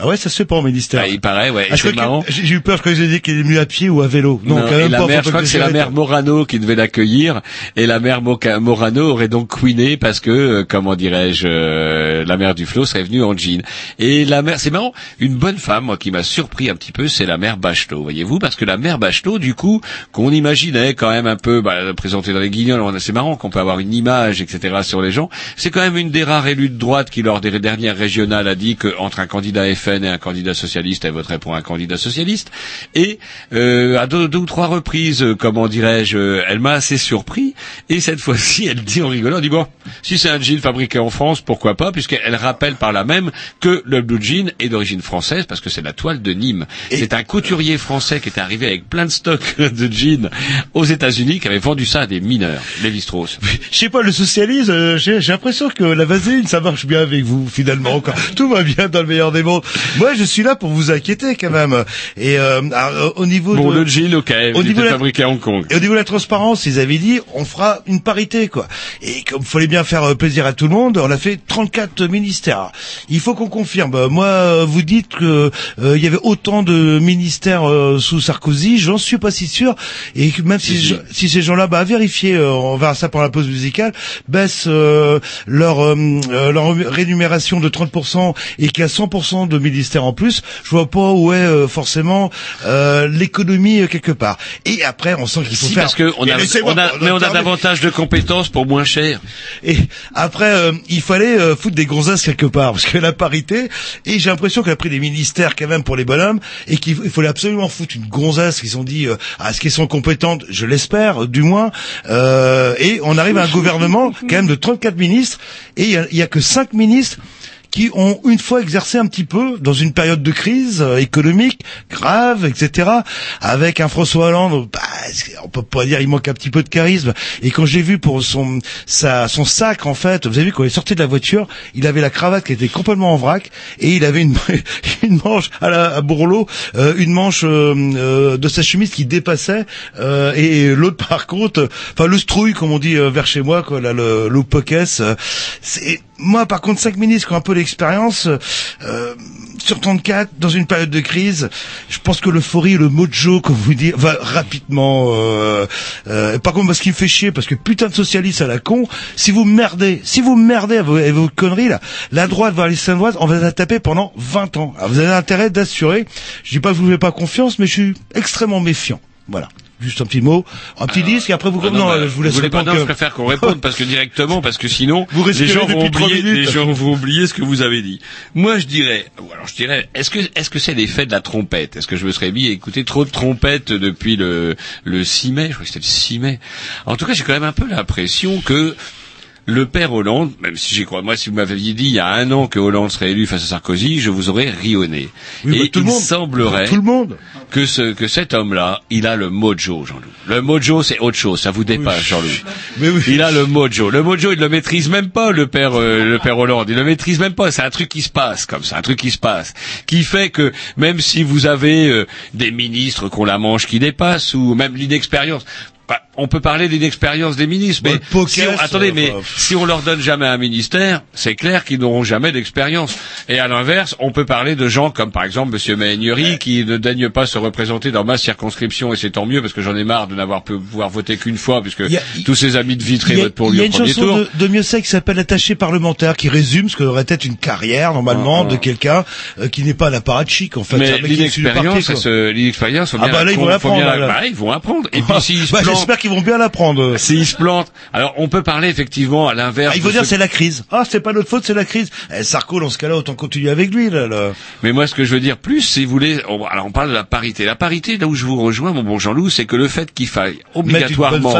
Ah ouais, ça se fait pas au ministère. Ah, il paraît, ouais. Ah, c'est que- marrant. J'ai eu peur ils ont dit qu'elle est venue à pied ou à vélo. Non, Non, quand et même la pas. mère, je crois que c'est la mère Morano qui devait l'accueillir, et la mère Moca- Morano aurait donc couiné parce que, euh, comment dirais-je, euh, la mère du flot serait venue en jean. Et la mère, c'est marrant, une bonne femme, moi, qui m'a surpris un petit peu, c'est la mère Bachelot, voyez-vous, parce que la mère Bachelot, du coup, qu'on imaginait quand même un peu, bah, présentée dans les guignols, c'est marrant qu'on peut avoir une image, etc., sur les gens. C'est quand même une des rares élus de droite qui, lors des dernières régionales, a dit qu'entre un candidat FN et un candidat socialiste, elle voterait pour un candidat socialiste. Et euh, à deux, deux ou trois reprises, euh, comment dirais-je, euh, elle m'a assez surpris. Et cette (laughs) fois-ci, elle dit en rigolant, elle dit bon, si c'est un jean fabriqué en France, pourquoi pas, puisqu'elle rappelle par là même que le blue jean est d'origine française, parce que c'est la toile de Nîmes. C'est un couturier français qui est arrivé avec plein de stocks (laughs) de jeans aux États-Unis, qui avait vendu ça à des mineurs, Lévi Strauss. Je sais pas, le socialisme, euh, j'ai l'impression que la vaseline, ça marche bien avec vous, finalement. Encore. Tout va bien dans le meilleur des mondes. Moi, je suis là pour vous inquiéter, quand même. Et euh, alors, au niveau Bon, de... le jean, ok, Au il niveau la- fabriqué à Hong Kong. Et au niveau de la transparence, ils avaient dit, on fera une parité, quoi. Et comme il fallait bien faire euh, plaisir à tout le monde, on a fait 34 ministères. Il faut qu'on confirme. Euh, Moi, euh, vous dites que euh, il y avait autant de ministères euh, sous Sarkozy, j'en suis pas si sûr. Et même si, Si, si. je- si ces gens-là, bah, vérifiez, euh, on verra ça pour la pause musicale, baissent euh, leur, euh, euh, leur rémunération de 30% et qu'il y a 100% de ministères en plus, je vois pas où est euh, forcément euh, l'économie euh, quelque part. Et après, on sent qu'il faut Si, faire... parce que on Mais a, on mais on a davantage de compétences pour moins cher. Et après, euh, il fallait euh, foutre des gonzesses quelque part, parce que la parité, et j'ai l'impression qu'elle a pris des ministères quand même pour les bonhommes, et qu'il il fallait absolument foutre une gonzesse, qu'ils ont dit, euh, à ce qu'ils sont compétentes, je l'espère, du moins, euh, et on arrive à un gouvernement quand même de 34 ministres, et il y a, il y a que 5 ministres qui ont une fois exercé un petit peu dans une période de crise euh, économique grave, etc. Avec un François Hollande, bah, on peut pas dire il manque un petit peu de charisme. Et quand j'ai vu pour son sa, son sac en fait, vous avez vu quand il est sorti de la voiture, il avait la cravate qui était complètement en vrac et il avait une (laughs) une manche à la à Bourlot, euh, une manche euh, euh, de sa chemise qui dépassait euh, et l'autre par contre, enfin le strouille comme on dit vers chez moi quoi, là le le pockets, euh, c'est moi par contre cinq ministres qui ont un peu l'expérience euh, sur 34 dans une période de crise, je pense que l'euphorie, le mojo comme vous dites, va rapidement. Euh, euh, par contre, moi, ce qui me fait chier, parce que putain de socialiste à la con, si vous merdez, si vous merdez à vos, conneries là, la droite va aller saint on va la taper pendant 20 ans. Vous avez intérêt d'assurer. Je dis pas que je vous fais pas confiance, mais je suis extrêmement méfiant. Voilà. Juste un petit mot, un petit disque et après vous Ah non, bah, je vous laisse pas, répondre. non, que- je préfère qu'on réponde parce que directement, parce que sinon, Vous les gens vont oublier, minutes. les gens vont oublier ce que vous avez dit. Moi, je dirais, alors je dirais, est-ce que, est-ce que c'est l'effet de la trompette? Est-ce que je me serais mis à écouter trop de trompettes depuis le, le 6 mai? Je crois que c'était le 6 mai. En tout cas, j'ai quand même un peu l'impression que le père Hollande, même si j'y crois, moi, si vous m'aviez dit il y a un an que Hollande serait élu face à Sarkozy, je vous aurais rionné. Oui, Et bah, tout le il monde. semblerait Tout le monde. que ce que cet homme-là, il a le mojo, Jean-Loup. Le mojo, c'est autre chose, ça vous dépasse, Jean-Loup. Mais oui. Il a le mojo. Le mojo, il le maîtrise même pas, le père, euh, le père Hollande. Il le maîtrise même pas. C'est un truc qui se passe comme ça, un truc qui se passe, qui fait que même si vous avez euh, des ministres qu'on la mange qui dépassent ou même l'inexpérience. bah, on peut parler d'inexpérience des ministres, mais Bah, poker, si on, attendez, mais si on leur donne jamais un ministère, c'est clair qu'ils n'auront jamais d'expérience. Et à l'inverse, on peut parler de gens comme par exemple Monsieur Méhaignerie, qui ne daigne pas se représenter dans ma circonscription, et c'est tant mieux parce que j'en ai marre de n'avoir pu pouvoir voter qu'une fois, puisque Il a- tous ses amis de Vitré Il y a, votent pour il lui y a au une premier chanson tour. de, de Miossec qui s'appelle Attaché parlementaire, qui résume ce que devrait être une carrière normalement Ah, ah. de quelqu'un euh, qui n'est pas un apparatchik en fait. Mais l'inexpérience, l'inexpérience, Ah bah la ils la- bah, ils vont apprendre. Et puis (laughs) s'ils se Bah, plantent, Qu'ils vont bien l'apprendre. s'ils se plantent, alors on peut parler effectivement à l'inverse. Ah, il faut dire ceux- c'est la crise. Ah, c'est pas notre faute, c'est la crise. Eh, Sarko, dans ce cas-là, autant continuer avec lui, là. là. Mais moi, ce que je veux dire plus, si vous voulez, on, alors on parle de la parité. La parité, là où je vous rejoins, mon bon Jean-Loup, c'est que le fait qu'il faille obligatoirement,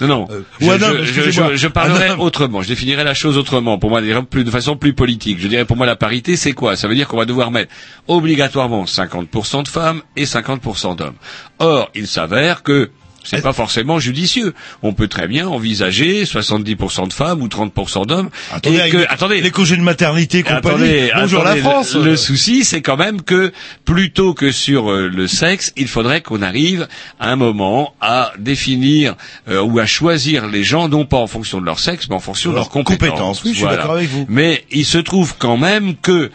non, non, Euh, je, ouais, non, je- je, parlerai homme. autrement. Je définirai la chose autrement. Pour moi, de façon plus politique. Je dirais pour moi la parité, c'est quoi? Ça veut dire qu'on va devoir mettre obligatoirement 50% de femmes et 50% d'hommes. Or, il s'avère que c'est pas forcément judicieux. On peut très bien envisager 70% de femmes ou 30% d'hommes. Attendez, Et avec que- les- attendez, les congés de maternité compagnie. Attendez, Bonjour attendez, la France. Le, le souci, c'est quand même que plutôt que sur euh, le sexe, il faudrait qu'on arrive à un moment à définir euh, ou à choisir les gens non pas en fonction de leur sexe, mais en fonction de Leur leurs compétences. compétences, oui, je suis d'accord avec vous. Mais il se trouve quand même que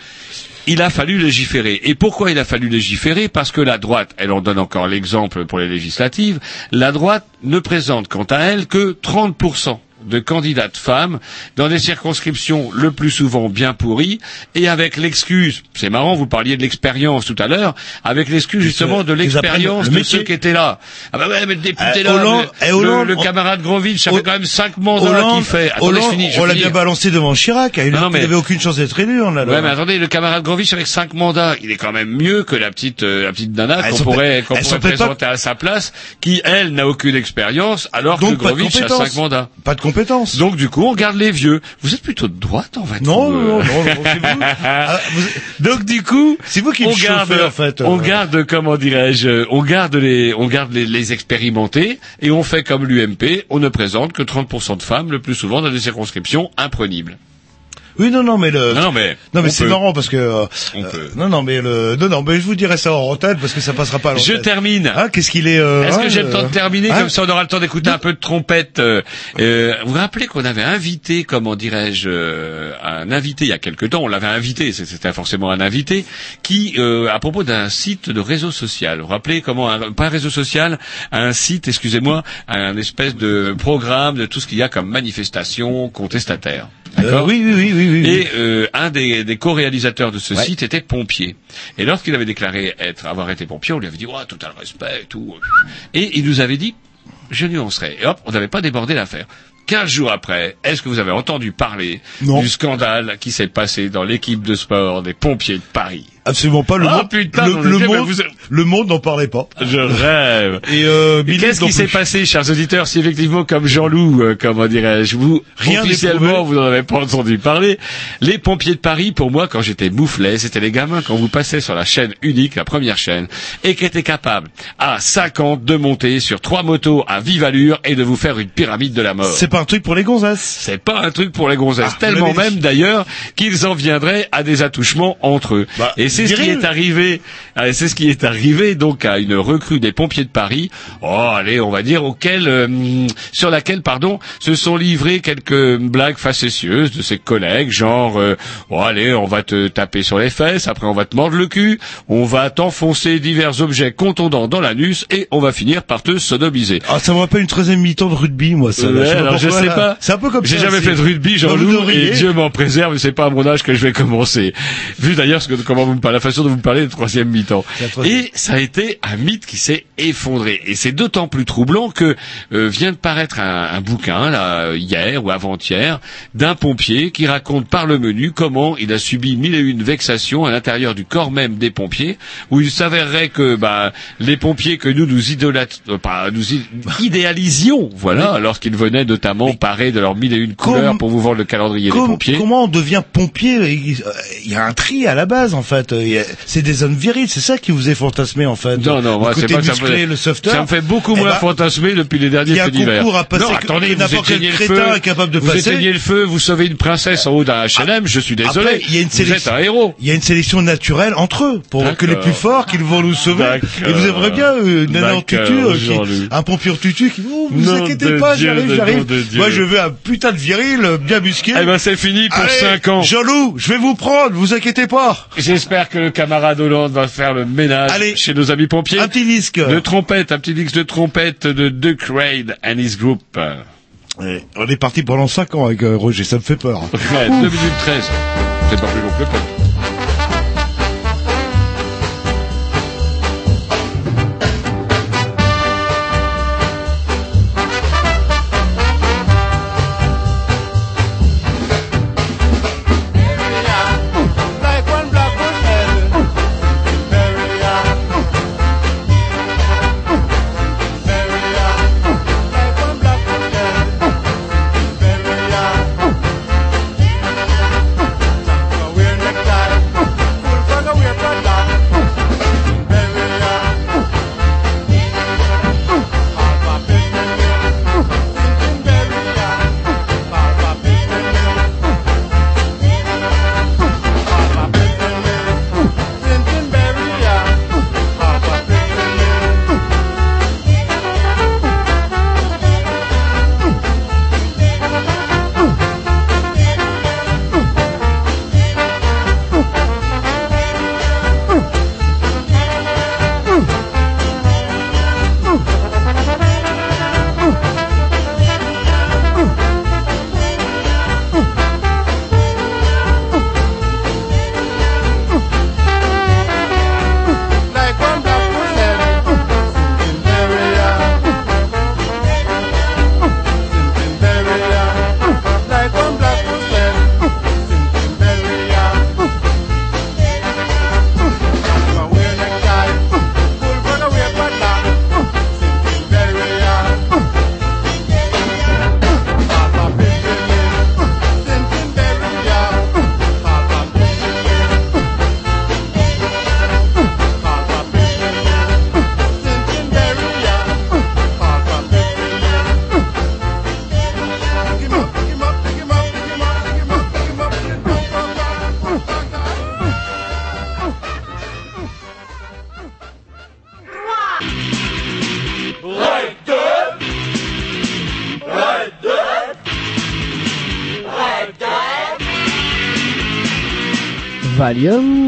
il a fallu légiférer. Et pourquoi il a fallu légiférer? Parce que la droite, elle en donne encore l'exemple pour les législatives, la droite ne présente quant à elle que 30% de candidates femmes dans des circonscriptions le plus souvent bien pourries et avec l'excuse, c'est marrant, vous parliez de l'expérience tout à l'heure, avec l'excuse justement de l'expérience de ceux qui étaient là. Ah bah ouais, mais le député Eh, là, Hollande- le, eh, Hollande, le- camarade Grovitch, ça fait quand même cinq mandats qu'il fait. Attendez, Hollande, je finis, je on l'a bien balancé devant Chirac. Il non, mais- n'avait aucune chance d'être élu. On l'a- Ouais, mais attendez, le camarade Grovitch avec cinq mandats, il est quand même mieux que la petite, euh, la petite nana Elles qu'on pourrait, qu'on pourrait pas- présenter à sa place, qui elle n'a aucune expérience, alors Donc, que Grovitch a cinq mandats. Pas de compétences. Donc du coup, on garde les vieux. Vous êtes plutôt de droite, en fait. non, non, non, euh. non, non, c'est vous. (laughs) Ah, vous- Donc du coup, C'est vous qui me on garde, chauffez, en fait. on Euh, garde, comment dirais-je, on garde les, on garde les, les expérimentés et on fait comme l'UMP, on ne présente que 30% de femmes, le plus souvent dans des circonscriptions imprénibles. Oui, non, non, mais le. Non, non, mais Non mais c'est marrant parce que euh, On euh, peut. non non mais le non non mais je vous dirai ça en antenne parce que ça passera pas à Je termine. Ah qu'est-ce qu'il est euh, Est-ce hein, que j'ai le euh, temps de terminer? hein Comme ça, on aura le temps d'écouter un peu de trompette. euh, euh, vous vous rappelez qu'on avait invité, comment dirais-je, euh, un invité il y a quelque temps. On l'avait invité, c'était forcément un invité, qui, euh, à propos d'un site de réseau social. Vous vous rappelez comment, un, pas un réseau social, un site, excusez-moi, un espèce de programme de tout ce qu'il y a comme manifestation contestataire? Euh, D'accord oui oui oui oui oui. et euh, un des, des co-réalisateurs de ce Ouais. site était pompier. Et lorsqu'il avait déclaré être, avoir été pompier, on lui avait dit, ouais, total respect, et tout. Et il nous avait dit, je nuancerai. Et hop, on n'avait pas débordé l'affaire. Quinze jours après, est-ce que vous avez entendu parler Non. du scandale qui s'est passé dans l'équipe de sport des pompiers de Paris? Absolument pas le Ah, monde. putain, le, le monde vous- le monde n'en parlait pas. Je rêve. Et euh, Et Qu'est-ce qui s'est passé, chers auditeurs, si effectivement, comme Jean-Loup, euh, comment dirais-je, vous, Rien officiellement, vous n'en avez pas entendu parler, les pompiers de Paris, pour moi, quand j'étais mouflet, c'était les gamins, quand vous passez sur la chaîne unique, la première chaîne, et qui étaient capables, à 50, de monter sur trois motos à vive allure et de vous faire une pyramide de la mort. C'est pas un truc pour les gonzesses. C'est pas un truc pour les gonzesses. Ah, Tellement même d'ailleurs qu'ils en viendraient à des attouchements entre eux. Bah, et c'est ce qui est arrivé. euh, C'est ce qui est arrivé donc à une recrue des pompiers de Paris. Oh, allez, on va dire auquel, euh, sur laquelle, pardon, se sont livrées quelques blagues facétieuses de ses collègues, genre, euh, oh, allez, on va te taper sur les fesses, après on va te mordre le cul, on va t'enfoncer divers objets contondants dans l'anus et on va finir par te sodomiser. Ah ça me rappelle une 13 mi-temps de rugby moi ça. Ouais, pas alors je sais là. pas. C'est un peu comme J'ai jamais fait de rugby, Jean-Loup, et Dieu m'en préserve, c'est pas à mon âge que je vais commencer. Vu d'ailleurs ce que, comment vous me parlez, la façon dont vous parlez de troisième mi-temps. Et ça a été un mythe qui s'est effondré. Et c'est d'autant plus troublant que euh, vient de paraître un, un bouquin là hier ou avant-hier d'un pompier qui raconte par le menu comment il a subi mille et une vexations à l'intérieur du corps même des pompiers, où il s'avérerait que bah, les pompiers que nous nous, euh, nous (laughs) idéalisions, voilà, lorsqu'ils venaient notamment parés de leurs mille et une couleurs pour vous vendre le calendrier des pompiers. Comment on devient pompier euh, il y a un tri à la base en fait. A- C'est des hommes virils, c'est ça qui vous est fantasmé en fait. Non, non, moi, c'est pas que ça me musclé, fait- le sauveteur. Ça me fait beaucoup Eh moins ben, fantasmer depuis les derniers il y a un faits divers. concours à passer non, attendez, vous n'importe quel crétin feu. est capable de vous passer. éteignez le feu, vous sauvez une princesse en haut d'un H&M, je suis désolé. Après, il y a une vous êtes sélection. un héros. Il y a une sélection naturelle entre eux pour que les plus forts qu'ils vont nous sauver. Et vous aimeriez bien euh, une nana en tutu, euh, qui- un pompier en tutu qui vous vous inquiétez pas, j'arrive, j'arrive. Moi je veux un putain de viril euh, bien musqué. Eh ben, c'est fini pour Allez, 5 ans. Jean-Loup, je vais vous prendre, vous inquiétez pas. J'espère que le camarade Hollande va faire le ménage Allez. chez nos amis pompiers. Un petit disque. De trompette, un petit disque de trompette de Duke Raid and his group. On est parti pendant 5 ans avec euh, Roger, ça me fait peur. Ouais, 2 minutes 13. C'est pas plus long que le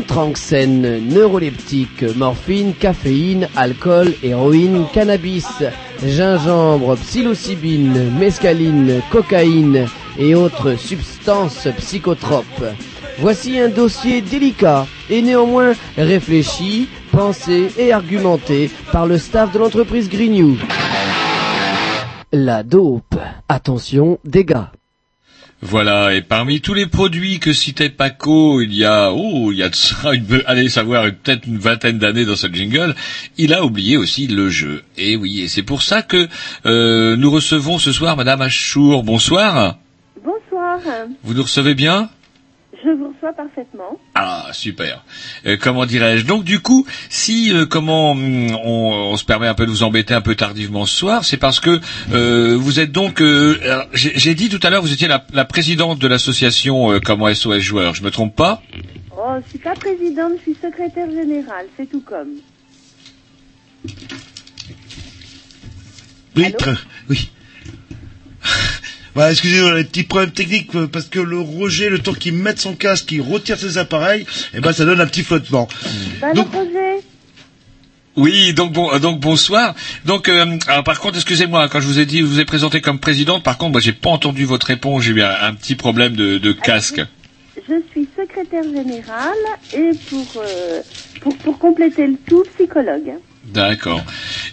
Tranxène, neuroleptique, morphine, caféine, alcool, héroïne, cannabis, gingembre, psilocybine, mescaline, cocaïne et autres substances psychotropes. Voici un dossier délicat et néanmoins réfléchi, pensé et argumenté par le staff de l'entreprise Greenew. La dope. Attention, dégâts. Voilà, et parmi tous les produits que citait Paco, il y a, oh, il y a de ça, (laughs) une, allez savoir, peut-être une vingtaine d'années dans ce jingle, il a oublié aussi le jeu. Et oui, et c'est pour ça que euh, nous recevons ce soir Madame Achour. Bonsoir. Bonsoir, Vous nous recevez bien? Je vous reçois parfaitement. Ah, super. Euh, comment dirais-je? Donc du coup, si euh, comment hum, on, on se permet un peu de vous embêter un peu tardivement ce soir, c'est parce que euh, vous êtes donc, euh, j'ai j'ai dit tout à l'heure, vous étiez la, la présidente de l'association euh, comment SOS joueurs. Je me trompe pas? Oh, je suis pas présidente, je suis secrétaire générale, c'est tout comme. Oui, très- oui. Voilà, excusez-moi, les petits problèmes techniques, euh, parce que le Roger, le temps qu'il mette son casque, qu'il retire ses appareils, eh ben, ça donne un petit flottement. Bah, Donc- Oui, donc bon, euh, donc bonsoir. Donc, euh, alors, par contre, excusez-moi, quand je vous ai dit, je vous ai présenté comme présidente, par contre, moi, j'ai pas entendu votre réponse. J'ai eu un, un petit problème de, de casque. Je suis secrétaire générale et pour, euh, pour, pour compléter le tout, psychologue. D'accord.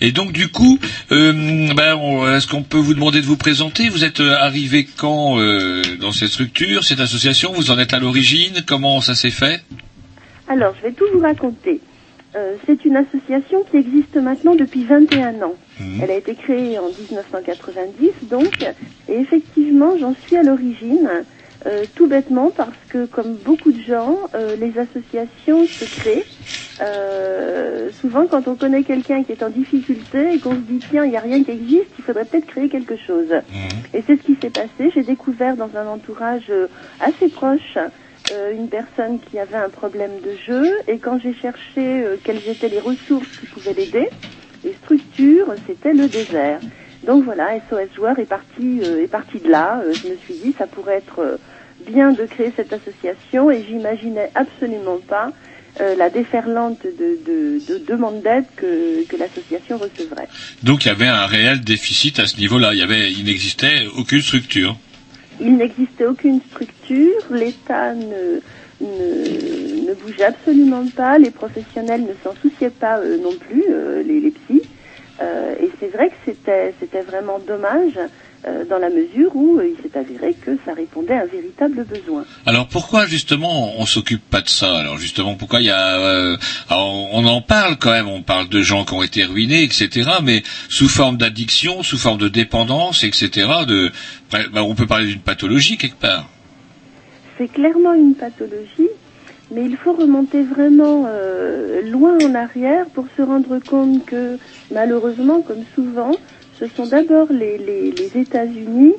Et donc du coup, euh, ben, on- est-ce qu'on peut vous demander de vous présenter? Vous êtes euh, arrivé quand euh, dans cette structure, cette association? Vous en êtes à l'origine? Comment ça s'est fait? Alors, je vais tout vous raconter. Euh, c'est une association qui existe maintenant depuis 21 ans. Elle a été créée en 1990, donc, et effectivement, j'en suis à l'origine, euh, tout bêtement parce que, comme beaucoup de gens, euh, les associations se créent. euh, souvent, quand on connaît quelqu'un qui est en difficulté et qu'on se dit tiens, il n'y a rien qui existe, il faudrait peut-être créer quelque chose. Et c'est ce qui s'est passé. J'ai découvert dans un entourage assez proche euh, une personne qui avait un problème de jeu et quand j'ai cherché quelles étaient les ressources qui pouvaient l'aider, les structures, c'était le désert. Donc voilà, SOS Joueur est parti, euh, est parti de là. Euh, je me suis dit, ça pourrait être euh, bien de créer cette association et j'imaginais absolument pas euh, la déferlante de, de, de demandes d'aide que, que l'association recevrait. Donc il y avait un réel déficit à ce niveau-là. Il y avait, il n'existait aucune structure. Il n'existait aucune structure, l'État ne, ne, ne bougeait absolument pas, les professionnels ne s'en souciaient pas euh, non plus, euh, les, les psys. Euh, et c'est vrai que c'était c'était vraiment dommage euh, dans la mesure où euh, il s'est avéré que ça répondait à un véritable besoin. Alors pourquoi justement on s'occupe pas de ça? Alors justement pourquoi il y a euh, alors, on en parle quand même, on parle de gens qui ont été ruinés, etc. Mais sous forme d'addiction, sous forme de dépendance, etc. De, ben, on peut parler d'une pathologie quelque part. C'est clairement une pathologie, mais il faut remonter vraiment euh, loin en arrière pour se rendre compte que malheureusement, comme souvent, ce sont d'abord les, les, les États-Unis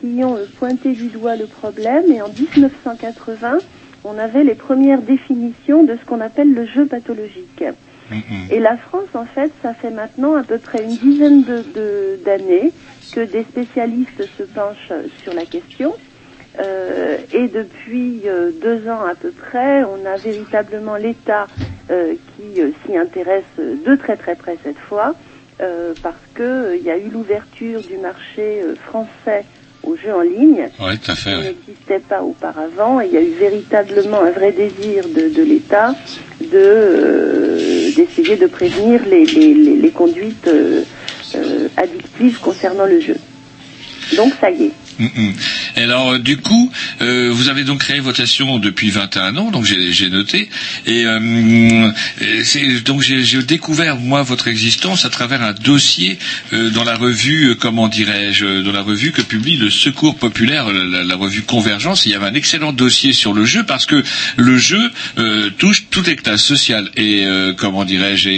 qui ont euh, pointé du doigt le problème et en 1980, on avait les premières définitions de ce qu'on appelle le jeu pathologique. Et la France, en fait, ça fait maintenant à peu près une dizaine de- de- d'années que des spécialistes se penchent sur la question. Euh, et depuis euh, deux ans à peu près, on a véritablement l'État euh, qui s'y intéresse de très très près cette fois, parce que il y a eu l'ouverture du marché français aux jeux en ligne Oui, tout à fait. qui n'existait pas auparavant. Et il y a eu véritablement un vrai désir de, de l'État de d'essayer de prévenir les, les, les, les conduites addictives concernant le jeu. Donc ça y est. Mm, mm. Alors, euh, du coup, euh, vous avez donc créé votre association depuis 21 ans, donc j'ai noté. Et, euh, c'est- donc j'ai découvert moi votre existence à travers un dossier euh, dans la revue, euh, comment dirais-je, dans la revue que publie le Secours populaire, la, revue Convergence. Il y avait un excellent dossier sur le jeu parce que le jeu euh, touche toutes les classes sociales et euh, comment dirais-je,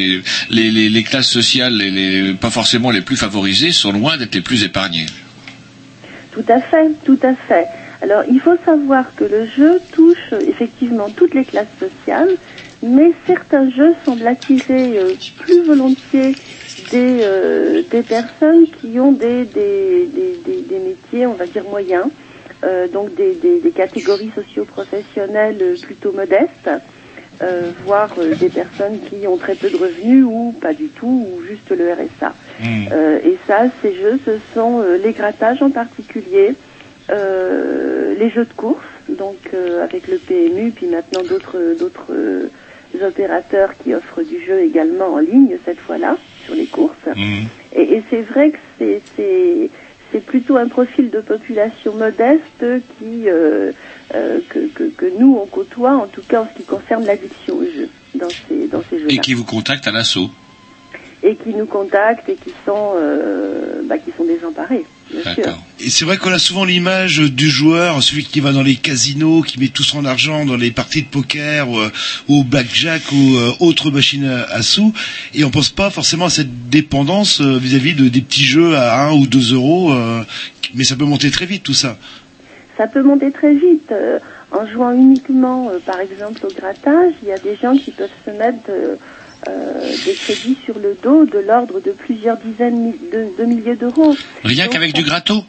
les, les, classes sociales, les, les- pas forcément les plus favorisées, sont loin d'être les plus épargnées. Tout à fait, tout à fait. Alors, il faut savoir que le jeu touche effectivement toutes les classes sociales, mais certains jeux semblent attirer euh, plus volontiers des, euh, des personnes qui ont des, des, des, des- des métiers, on va dire, moyens, euh, donc des, des, des catégories socio-professionnelles euh, plutôt modestes, euh, voire euh, des personnes qui ont très peu de revenus ou pas du tout, ou juste le RSA. Euh, et ça, ces jeux, ce sont euh, les grattages en particulier, euh, les jeux de course, donc euh, avec le PMU, puis maintenant d'autres d'autres opérateurs qui offrent du jeu également en ligne cette fois-là sur les courses. Et, et c'est vrai que c'est c'est c'est plutôt un profil de population modeste qui euh, euh, que, que, que nous on côtoie, en tout cas en ce qui concerne l'addiction au jeu dans ces dans ces jeux-là Et qui vous contactent à l'assaut. et qui nous contactent et qui sont euh, bah, qui sont désemparés. Et c'est vrai qu'on a souvent l'image du joueur, celui qui va dans les casinos, qui met tout son argent dans les parties de poker ou, euh, ou au blackjack ou euh, autres machines à, sous, et on pense pas forcément à cette dépendance euh, vis-à-vis de des petits jeux à 1 ou 2 euros, euh, mais ça peut monter très vite tout ça. Ça peut monter très vite. euh, en jouant uniquement, euh, par exemple, au grattage, il y a des gens qui peuvent se mettre euh, euh, des crédits sur le dos de l'ordre de plusieurs dizaines de, de milliers d'euros. Rien qu'avec du gratteau?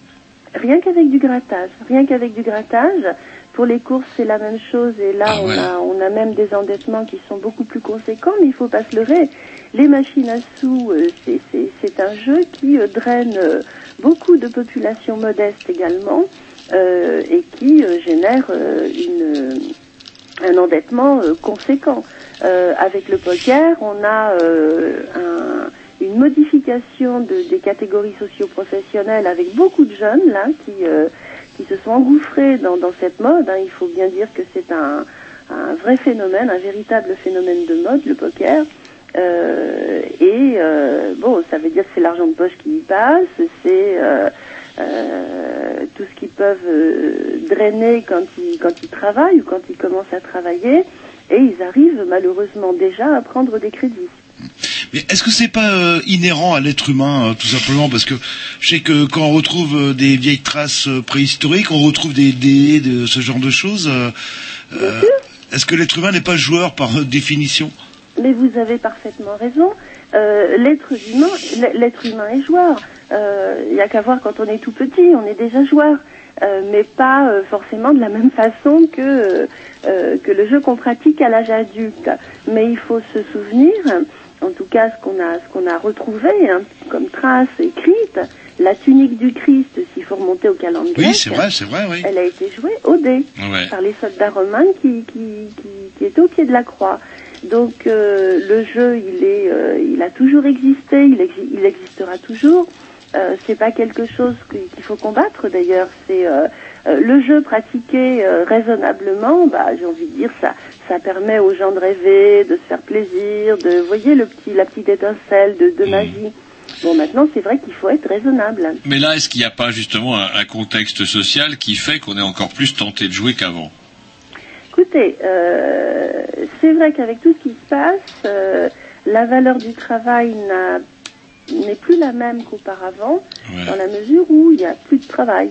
Rien qu'avec du grattage. Rien qu'avec du grattage. Pour les courses, c'est la même chose. Et là, Ah on, a, on a même des endettements qui sont beaucoup plus conséquents, mais il faut pas se leurrer. Les machines à sous, euh, c'est- un jeu qui euh, draine euh, beaucoup de populations modestes également. Euh, et qui euh, génère euh, une, un endettement conséquent. Avec le poker, on a un- une modification de- des catégories socio-professionnelles avec beaucoup de jeunes là qui, qui se sont engouffrés dans, dans cette mode. hein. Il faut bien dire que c'est un, un vrai phénomène, un véritable phénomène de mode, le poker. Euh, et euh, bon, ça veut dire que c'est l'argent de poche qui y passe, c'est euh, euh, tout ce qu'ils peuvent euh, drainer quand ils, quand ils travaillent ou quand ils commencent à travailler, et ils arrivent malheureusement déjà à prendre des crédits. Mais est-ce que c'est pas euh, inhérent à l'être humain, euh, tout simplement? Parce que je sais que quand on retrouve euh, des vieilles traces préhistoriques, on retrouve des dés, de ce genre de choses. est-ce que l'être humain n'est pas joueur par définition? Mais vous avez parfaitement raison. L'être humain, l'être humain est joueur. Euh, Il n'y a qu'à voir quand on est tout petit, on est déjà joueur, Euh, mais pas euh, forcément de la même façon que euh, euh, que le jeu qu'on pratique à l'âge adulte. Mais il faut se souvenir, en tout cas ce qu'on a ce qu'on a retrouvé hein, comme trace écrite, la tunique du Christ, s'il faut remonter au calendrier Oui, c'est vrai, c'est vrai, oui. elle a été jouée au dé Ouais. par les soldats romains qui, qui, qui, qui étaient au pied de la croix. Donc euh, le jeu, il est, euh, il a toujours existé, il, exi- il existera toujours. Euh, c'est pas quelque chose qu'il faut combattre d'ailleurs. C'est euh, euh, le jeu pratiqué euh, raisonnablement. Bah, j'ai envie de dire ça, ça permet aux gens de rêver, de se faire plaisir, de, voyez le petit, la petite étincelle de, de magie. Bon, maintenant c'est vrai qu'il faut être raisonnable. Mais là, est-ce qu'il n'y a pas justement un, un contexte social qui fait qu'on est encore plus tenté de jouer qu'avant? Écoutez, c'est vrai qu'avec tout ce qui se passe, la valeur du travail n'a- n'est plus la même qu'auparavant, dans la mesure où il n'y a plus de travail.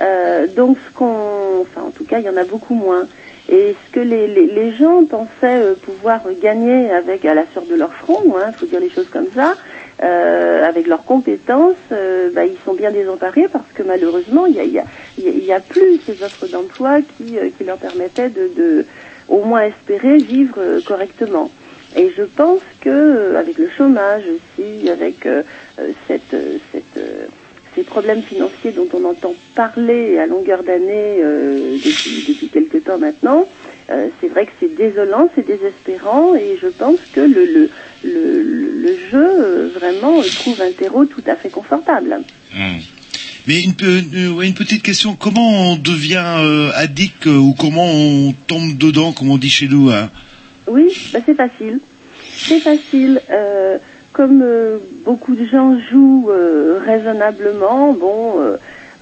Euh, donc, ce qu'on, enfin, en tout cas, il y en a beaucoup moins. Et ce que les, les, les gens pensaient euh, pouvoir gagner avec à la sueur de leur front, il faut dire les choses comme ça, euh, avec leurs compétences, euh, bah, ils sont bien désemparés parce que malheureusement, il y a, il y a, y a- plus ces offres d'emploi qui, euh, qui leur permettaient de, de au moins espérer vivre correctement. Et je pense que euh, avec le chômage aussi, avec euh, euh, ces problèmes financiers dont on entend parler à longueur d'année depuis, depuis quelque temps maintenant, c'est vrai que c'est désolant, c'est désespérant, et je pense que le, le, le, jeu vraiment trouve un terreau tout à fait confortable. Mais une, une petite question, comment on devient addict ou comment on tombe dedans, comme on dit chez nous hein? Oui, bah c'est facile. C'est facile. Euh, comme euh, beaucoup de gens jouent euh, raisonnablement, bon,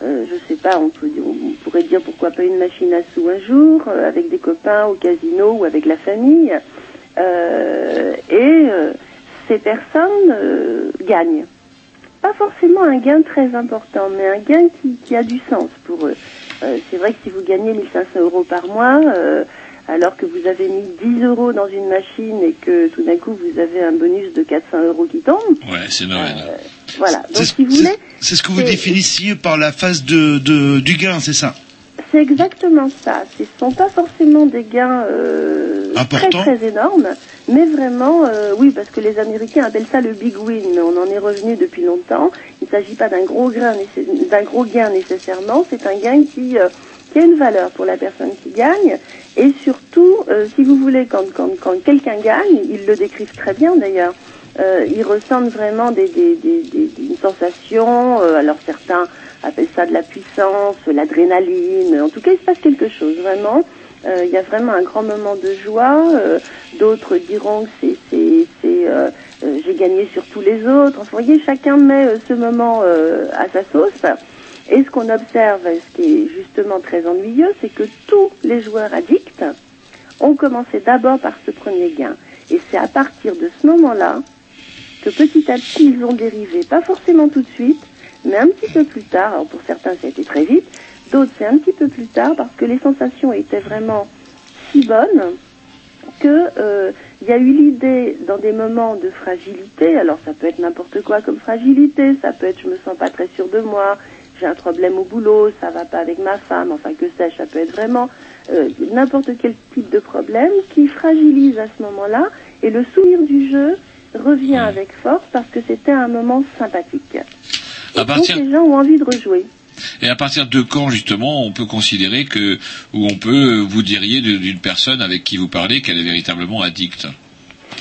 je sais pas, on, peut, pourrait dire pourquoi pas une machine à sous un jour, avec des copains au casino ou avec la famille. Et ces personnes gagnent. Pas forcément un gain très important, mais un gain qui, qui a du sens pour eux. C'est vrai que si vous gagnez 1500 euros par mois, alors que vous avez mis 10 euros dans une machine et que tout d'un coup vous avez un bonus de 400 euros qui tombe, Ouais, c'est Noël. voilà. Donc si vous voulez, c'est ce que vous définissiez par la phase de, de, du gain, c'est ça? C'est exactement ça. Ce ne sont pas forcément des gains euh, très très énormes, mais vraiment, euh, oui, parce que les Américains appellent ça le big win, mais on en est revenu depuis longtemps. Il ne s'agit pas d'un gros, gain gros gain nécessairement, c'est un gain qui, euh, qui a une valeur pour la personne qui gagne, et surtout, euh, si vous voulez, quand, quand, quand quelqu'un gagne, ils le décrivent très bien d'ailleurs, euh, ils ressentent vraiment des, des, des, des- une sensation, euh, alors certains appellent ça de la puissance, l'adrénaline, en tout cas il se passe quelque chose, vraiment. Euh, Il y a vraiment un grand moment de joie, euh, d'autres diront que c'est, euh, j'ai gagné sur tous les autres. Vous voyez, chacun met ce moment à sa sauce. Et ce qu'on observe, ce qui est justement très ennuyeux, c'est que tous les joueurs addicts ont commencé d'abord par ce premier gain. Et c'est à partir de ce moment-là que petit à petit ils ont dérivé, pas forcément tout de suite, mais un petit peu plus tard. Alors pour certains ça a été très vite, d'autres c'est un petit peu plus tard parce que les sensations étaient vraiment si bonnes que euh, il y a eu l'idée dans des moments de fragilité. Alors ça peut être n'importe quoi comme fragilité, ça peut être je me sens pas très sûr de moi, j'ai un problème au boulot, ça va pas avec ma femme, enfin que sais-je, ça peut être vraiment euh, n'importe quel type de problème qui fragilise à ce moment-là et le souvenir du jeu revient avec force parce que c'était un moment sympathique. À Donc partir, les gens ont envie de rejouer. Et à partir de quand justement on peut considérer que ou on peut vous diriez d'une personne avec qui vous parlez qu'elle est véritablement addicte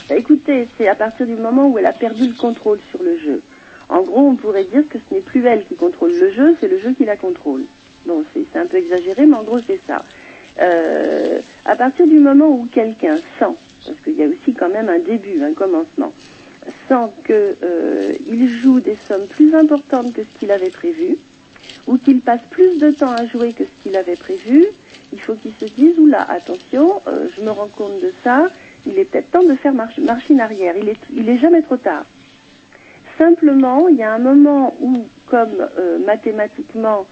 Bah, écoutez, c'est à partir du moment où elle a perdu le contrôle sur le jeu. En gros, on pourrait dire que ce n'est plus elle qui contrôle le jeu, c'est le jeu qui la contrôle. Bon, c'est un peu exagéré, mais en gros, c'est ça. Euh, à partir du moment où quelqu'un sent, parce qu'il y a aussi quand même un début, un commencement, sent que euh, joue des sommes plus importantes que ce qu'il avait prévu, ou qu'il passe plus de temps à jouer que ce qu'il avait prévu, il faut qu'il se dise, oula, attention, euh, je me rends compte de ça, il est peut-être temps de faire marche, arrière, il est, il est jamais trop tard. Simplement, il y a un moment où, comme euh, mathématiquement,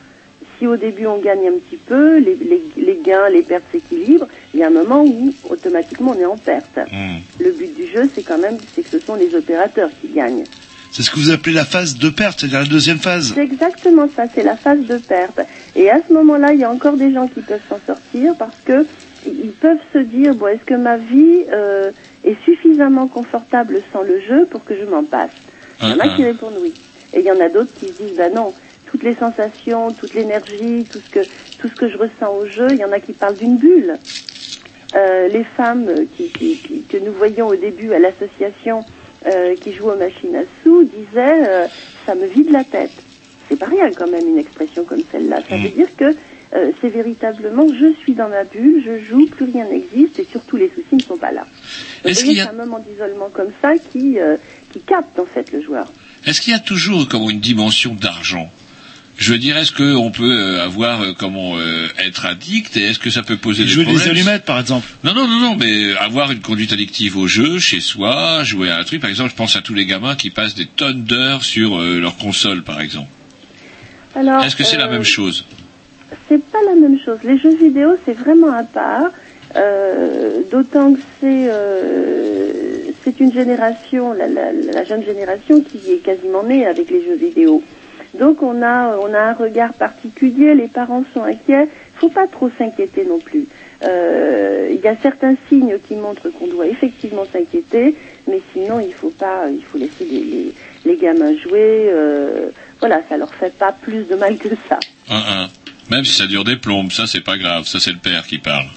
si au début on gagne un petit peu, les, les, les gains, les pertes s'équilibrent, il y a un moment où automatiquement on est en perte. Le but du jeu, c'est quand même c'est que ce sont les opérateurs qui gagnent. C'est ce que vous appelez la phase de perte, c'est-à-dire la deuxième phase. C'est exactement ça, c'est la phase de perte. Et à ce moment-là, il y a encore des gens qui peuvent s'en sortir parce que ils peuvent se dire bon, est-ce que ma vie euh, est suffisamment confortable sans le jeu pour que je m'en passe? Il y en a qui répondent oui. Et il y en a d'autres qui se disent bah non, toutes les sensations, toute l'énergie, tout ce que tout ce que je ressens au jeu, il y en a qui parlent d'une bulle. Euh, les femmes qui, qui- qui- que nous voyions au début à l'association euh, qui jouent aux machines à sous disaient euh, ça me vide la tête. C'est pas rien quand même une expression comme celle-là. Ça veut dire que euh, c'est véritablement je suis dans ma bulle, je joue, plus rien n'existe et surtout les soucis ne sont pas là. Donc, qu'il y a- c'est un moment d'isolement comme ça qui euh, qui capte en fait le joueur. Est-ce qu'il y a toujours comme une dimension d'argent? Je veux dire, est-ce qu'on peut euh, avoir euh, comment euh, être addict et est-ce que ça peut poser des Jouer des problèmes? allumettes, par exemple. Non, non, non, non, mais avoir une conduite addictive au jeu, chez soi, jouer à un truc. Par exemple, je pense à tous les gamins qui passent des tonnes d'heures sur euh, leur console, par exemple. Alors, Est-ce que c'est la même chose? C'est pas la même chose. Les jeux vidéo, c'est vraiment à part. Euh, D'autant que c'est euh, c'est une génération, la, jeune génération, qui est quasiment née avec les jeux vidéo. Donc on a on a un regard particulier. Les parents sont inquiets. Faut pas trop s'inquiéter non plus. Euh, Il y a certains signes qui montrent qu'on doit effectivement s'inquiéter, mais sinon il faut pas, il faut laisser les, gamins jouer. euh, voilà, ça leur fait pas plus de mal que ça. Même si ça dure des plombes, ça c'est pas grave, ça c'est le père qui parle.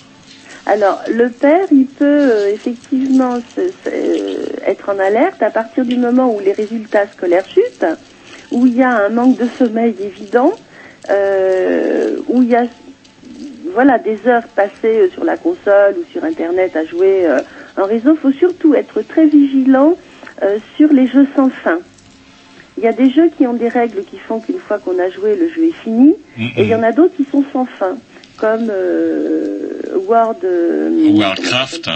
Alors, le père, il peut euh, effectivement se- se- euh, être en alerte à partir du moment où les résultats scolaires chutent, où il y a un manque de sommeil évident, euh, où il y a voilà des heures passées sur la console ou sur Internet à jouer en réseau. Il faut surtout être très vigilant sur les jeux sans fin. Il y a des jeux qui ont des règles qui font qu'une fois qu'on a joué, le jeu est fini, et il y en a d'autres qui sont sans fin, comme euh, World, euh, Warcraft.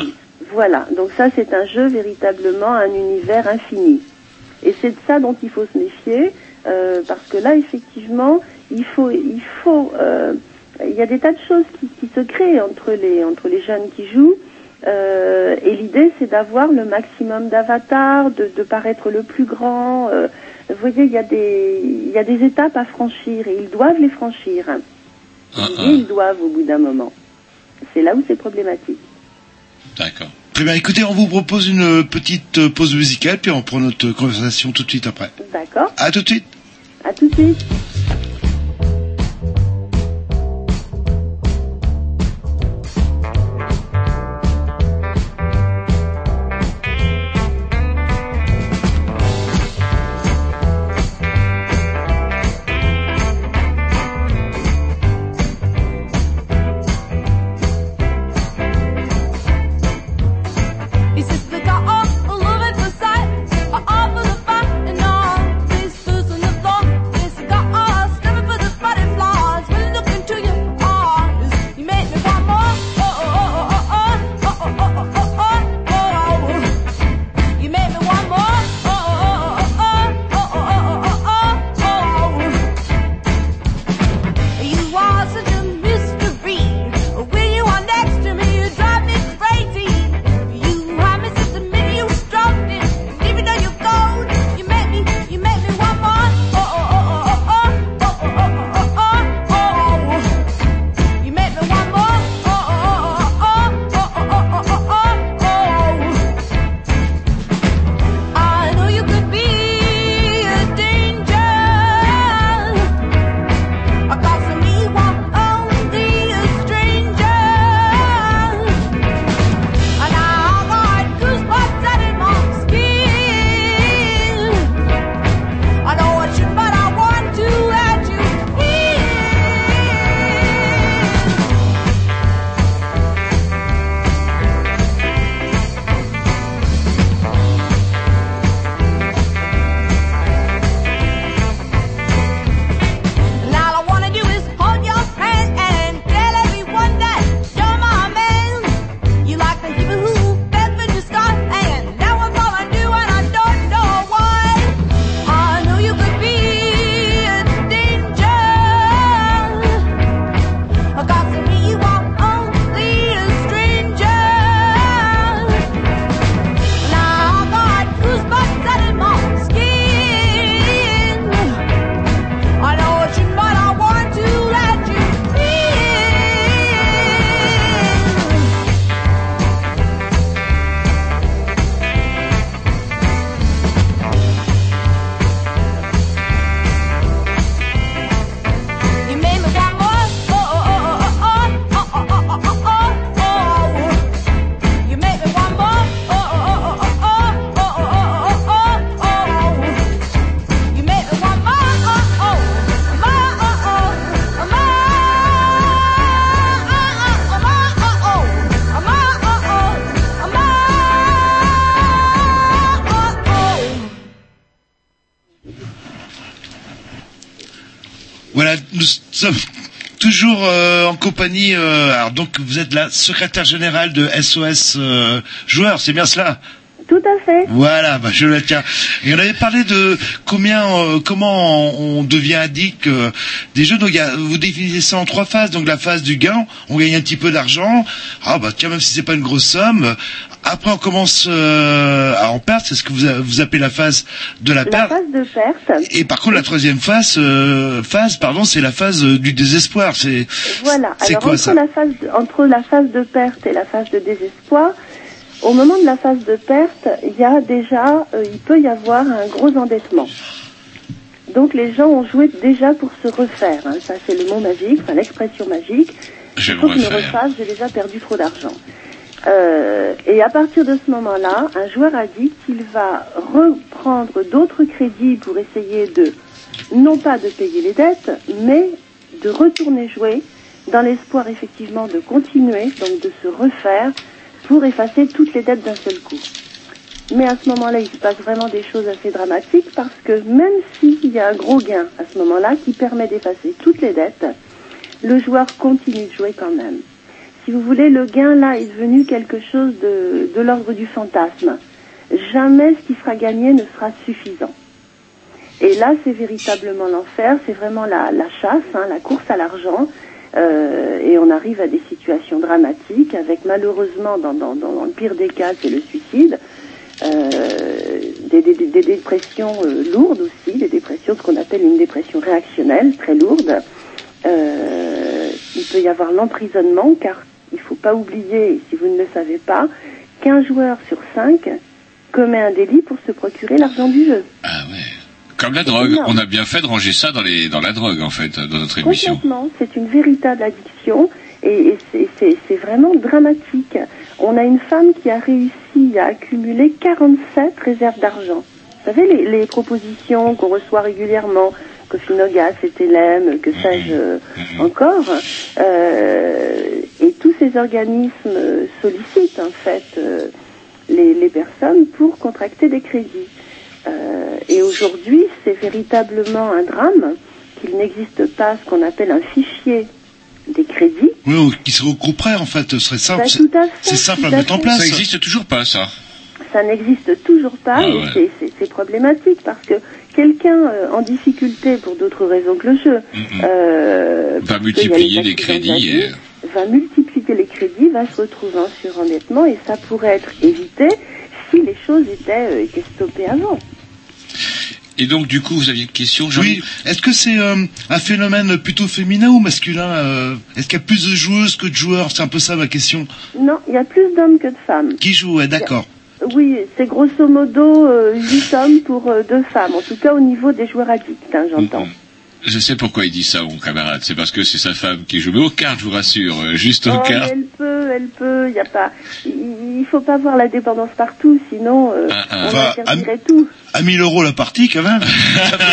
voilà, donc ça c'est un jeu véritablement un univers infini. Et c'est de ça dont il faut se méfier, euh, parce que là effectivement, il faut, il faut, euh, il y a des tas de choses qui, qui se créent entre les entre les jeunes qui jouent. euh, et l'idée, c'est d'avoir le maximum d'avatars, de, de paraître le plus grand. vous voyez, il y a des il y a des étapes à franchir et ils doivent les franchir. Et ils doivent au bout d'un moment. C'est là où c'est problématique. D'accord. Très bien, écoutez, on vous propose une petite pause musicale, puis on prend notre conversation tout de suite après. D'accord À tout de suite. À tout de suite. Toujours euh, en compagnie. euh, alors donc vous êtes la secrétaire générale de SOS euh, joueurs, c'est bien cela? À fait. Voilà, bah, je le tiens. Et on avait parlé de combien, euh, comment on, on devient addict euh, des jeux. Donc y a- vous définissez ça en trois phases. Donc la phase du gain, on gagne un petit peu d'argent. Ah bah tiens, même si c'est pas une grosse somme. Après on commence euh, à en perdre. C'est ce que vous, vous appelez la phase de la La perte. phase de perte, Et par contre la troisième phase, euh, phase, pardon, c'est la phase euh, du désespoir. C'est voilà. Alors quoi, entre ça la phase de, entre la phase de perte et la phase de désespoir, au moment de la phase de perte, il y a déjà, euh, il peut y avoir un gros endettement. Donc les gens ont joué déjà pour se refaire. hein. Ça c'est le mot magique, enfin l'expression magique. Je Il faut que je me refasse, j'ai déjà perdu trop d'argent. Euh, et à partir de ce moment-là, un joueur addict, il va reprendre d'autres crédits pour essayer de, non pas de payer les dettes, mais de retourner jouer dans l'espoir effectivement de continuer, donc de se refaire pour effacer toutes les dettes d'un seul coup. Mais à ce moment-là, il se passe vraiment des choses assez dramatiques parce que même s'il y a un gros gain à ce moment-là qui permet d'effacer toutes les dettes, le joueur continue de jouer quand même. Si vous voulez, le gain là est devenu quelque chose de, de l'ordre du fantasme. Jamais ce qui sera gagné ne sera suffisant. Et là, c'est véritablement l'enfer, c'est vraiment la, la chasse, hein, la course à l'argent. Euh, et on arrive à des situations dramatiques avec malheureusement, dans, le pire des cas, c'est le suicide. Euh, des, dépressions euh, lourdes aussi, des dépressions, ce qu'on appelle une dépression réactionnelle, très lourde. Il peut y avoir l'emprisonnement, car il ne faut pas oublier, si vous ne le savez pas, qu'un joueur sur cinq commet un délit pour se procurer l'argent du jeu. Comme la drogue, on a bien fait de ranger ça dans, les, dans la drogue, en fait, dans notre émission. Complètement, c'est une véritable addiction et, et c'est- vraiment dramatique. On a une femme qui a réussi à accumuler 47 réserves d'argent. Vous savez, les, les propositions qu'on reçoit régulièrement, que Finogas, Telem, que sais-je euh, encore, euh, et tous ces organismes sollicitent en fait euh, les, les personnes pour contracter des crédits. Euh, et aujourd'hui, c'est véritablement un drame qu'il n'existe pas ce qu'on appelle un fichier des crédits. oui, ou qui se regrouperait en fait. Ce serait simple. Bah, c'est- tout à fait, c'est simple à à mettre en place. Ça existe toujours pas, ça. Ça n'existe toujours pas Ah et ouais. c'est- problématique parce que quelqu'un euh, en difficulté pour d'autres raisons que le jeu euh, Va multiplier les crédits vie, et- va multiplier les crédits, va se retrouver en surendettement et ça pourrait être évité si les choses étaient, euh, étaient stoppées avant. Et donc, du coup, vous aviez une question, Jean Oui. Est-ce que c'est euh, un phénomène plutôt féminin ou masculin euh, Est-ce qu'il y a plus de joueuses que de joueurs? C'est un peu ça ma question. Non, il y a plus d'hommes que de femmes. Qui joue ouais, D'accord. Oui, c'est grosso modo euh, 8 hommes pour 2 femmes, en tout cas au niveau des joueurs addicts, hein, j'entends. Je sais pourquoi il dit ça, mon camarade. C'est parce que c'est sa femme qui joue. Mais aux cartes, je vous rassure. euh, Juste aux Oh, cartes. elle peut, elle peut, il a pas, il faut pas voir la dépendance partout, sinon euh, Ah, ah. on Enfin, interdirait tout. À 1000 euros la partie quand même.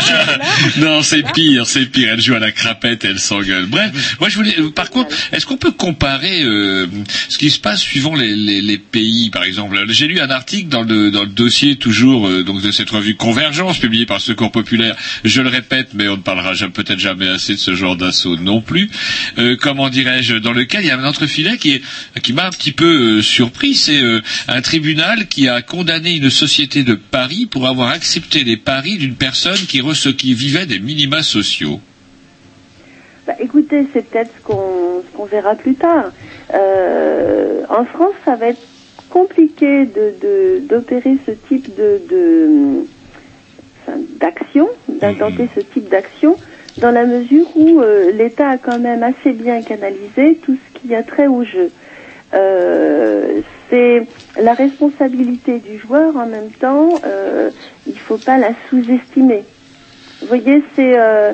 (laughs) non, c'est pire, c'est pire. Elle joue à la crapette, elle s'engueule. Bref, moi je voulais. Par contre, est-ce qu'on peut comparer euh, ce qui se passe suivant les, les, les pays, par exemple? J'ai lu un article dans le dans le dossier toujours euh, donc de cette revue Convergence publiée par Secours Populaire. Je le répète, mais on ne parlera peut-être jamais assez de ce genre d'assaut non plus. Euh, comment dirais-je? Dans lequel il y a un entrefilet qui est qui m'a un petit peu surpris. C'est un tribunal qui a condamné une société de Paris pour avoir accepté les paris d'une personne qui, qui vivait des minima sociaux. Bah, écoutez, c'est peut-être ce qu'on verra plus tard. Euh, en France, ça va être compliqué de de- d'opérer ce type de d'action, d'intenter ce type d'action, dans la mesure où euh, l'État a quand même assez bien canalisé tout ce qui a trait au jeu. Euh, c'est la responsabilité du joueur en même temps, euh, il faut pas la sous-estimer. Vous voyez, c'est euh,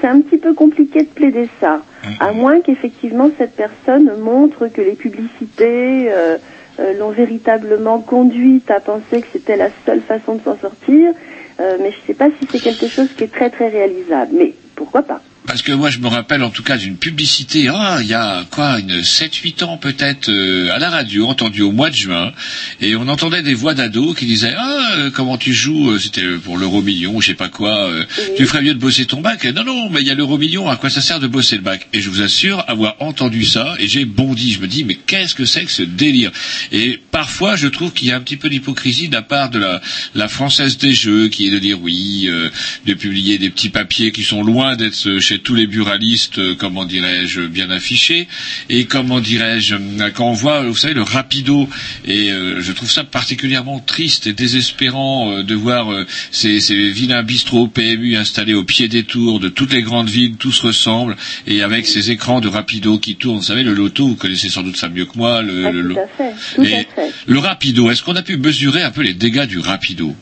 c'est un petit peu compliqué de plaider ça, à moins qu'effectivement cette personne montre que les publicités euh, euh, l'ont véritablement conduite à penser que c'était la seule façon de s'en sortir. Euh, mais je ne sais pas si c'est quelque chose qui est très très réalisable. Mais pourquoi pas? Parce que moi, je me rappelle en tout cas d'une publicité, ah, il y a quoi, une 7-8 ans peut-être, euh, à la radio, entendue au mois de juin, et on entendait des voix d'ados qui disaient, ah, euh, comment tu joues, euh, c'était pour l'euro million, je sais pas quoi, euh, tu ferais mieux de bosser ton bac? Non, non, mais il y a l'euro million, à quoi ça sert de bosser le bac? Et je vous assure avoir entendu ça, et j'ai bondi, je me dis, mais qu'est-ce que c'est que ce délire? Et parfois, je trouve qu'il y a un petit peu d'hypocrisie de la part de la, la française des jeux, qui est de dire oui, euh, de publier des petits papiers qui sont loin d'être euh, chez tous les buralistes, euh, comment dirais-je, bien affichés. Et comment dirais-je, euh, quand on voit, vous savez, le rapido, et euh, je trouve ça particulièrement triste et désespérant euh, de voir euh, ces, ces vilains bistrots PMU installés au pied des tours de toutes les grandes villes, tous ressemblent, et avec ces écrans de rapido qui tournent. Vous savez, le loto, vous connaissez sans doute ça mieux que moi. Le, Ah, le- tout le- à fait, tout Et à fait. le rapido, est-ce qu'on a pu mesurer un peu les dégâts du rapido?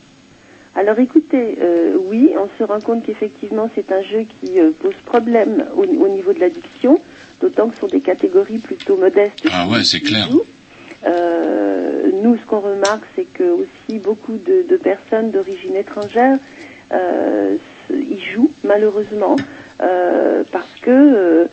Alors écoutez, euh, oui, on se rend compte qu'effectivement c'est un jeu qui euh, pose problème au, au niveau de l'addiction, d'autant que ce sont des catégories plutôt modestes. Ah ouais, c'est clair. Euh, nous, ce qu'on remarque, c'est que aussi beaucoup de, de personnes d'origine étrangère y jouent malheureusement parce que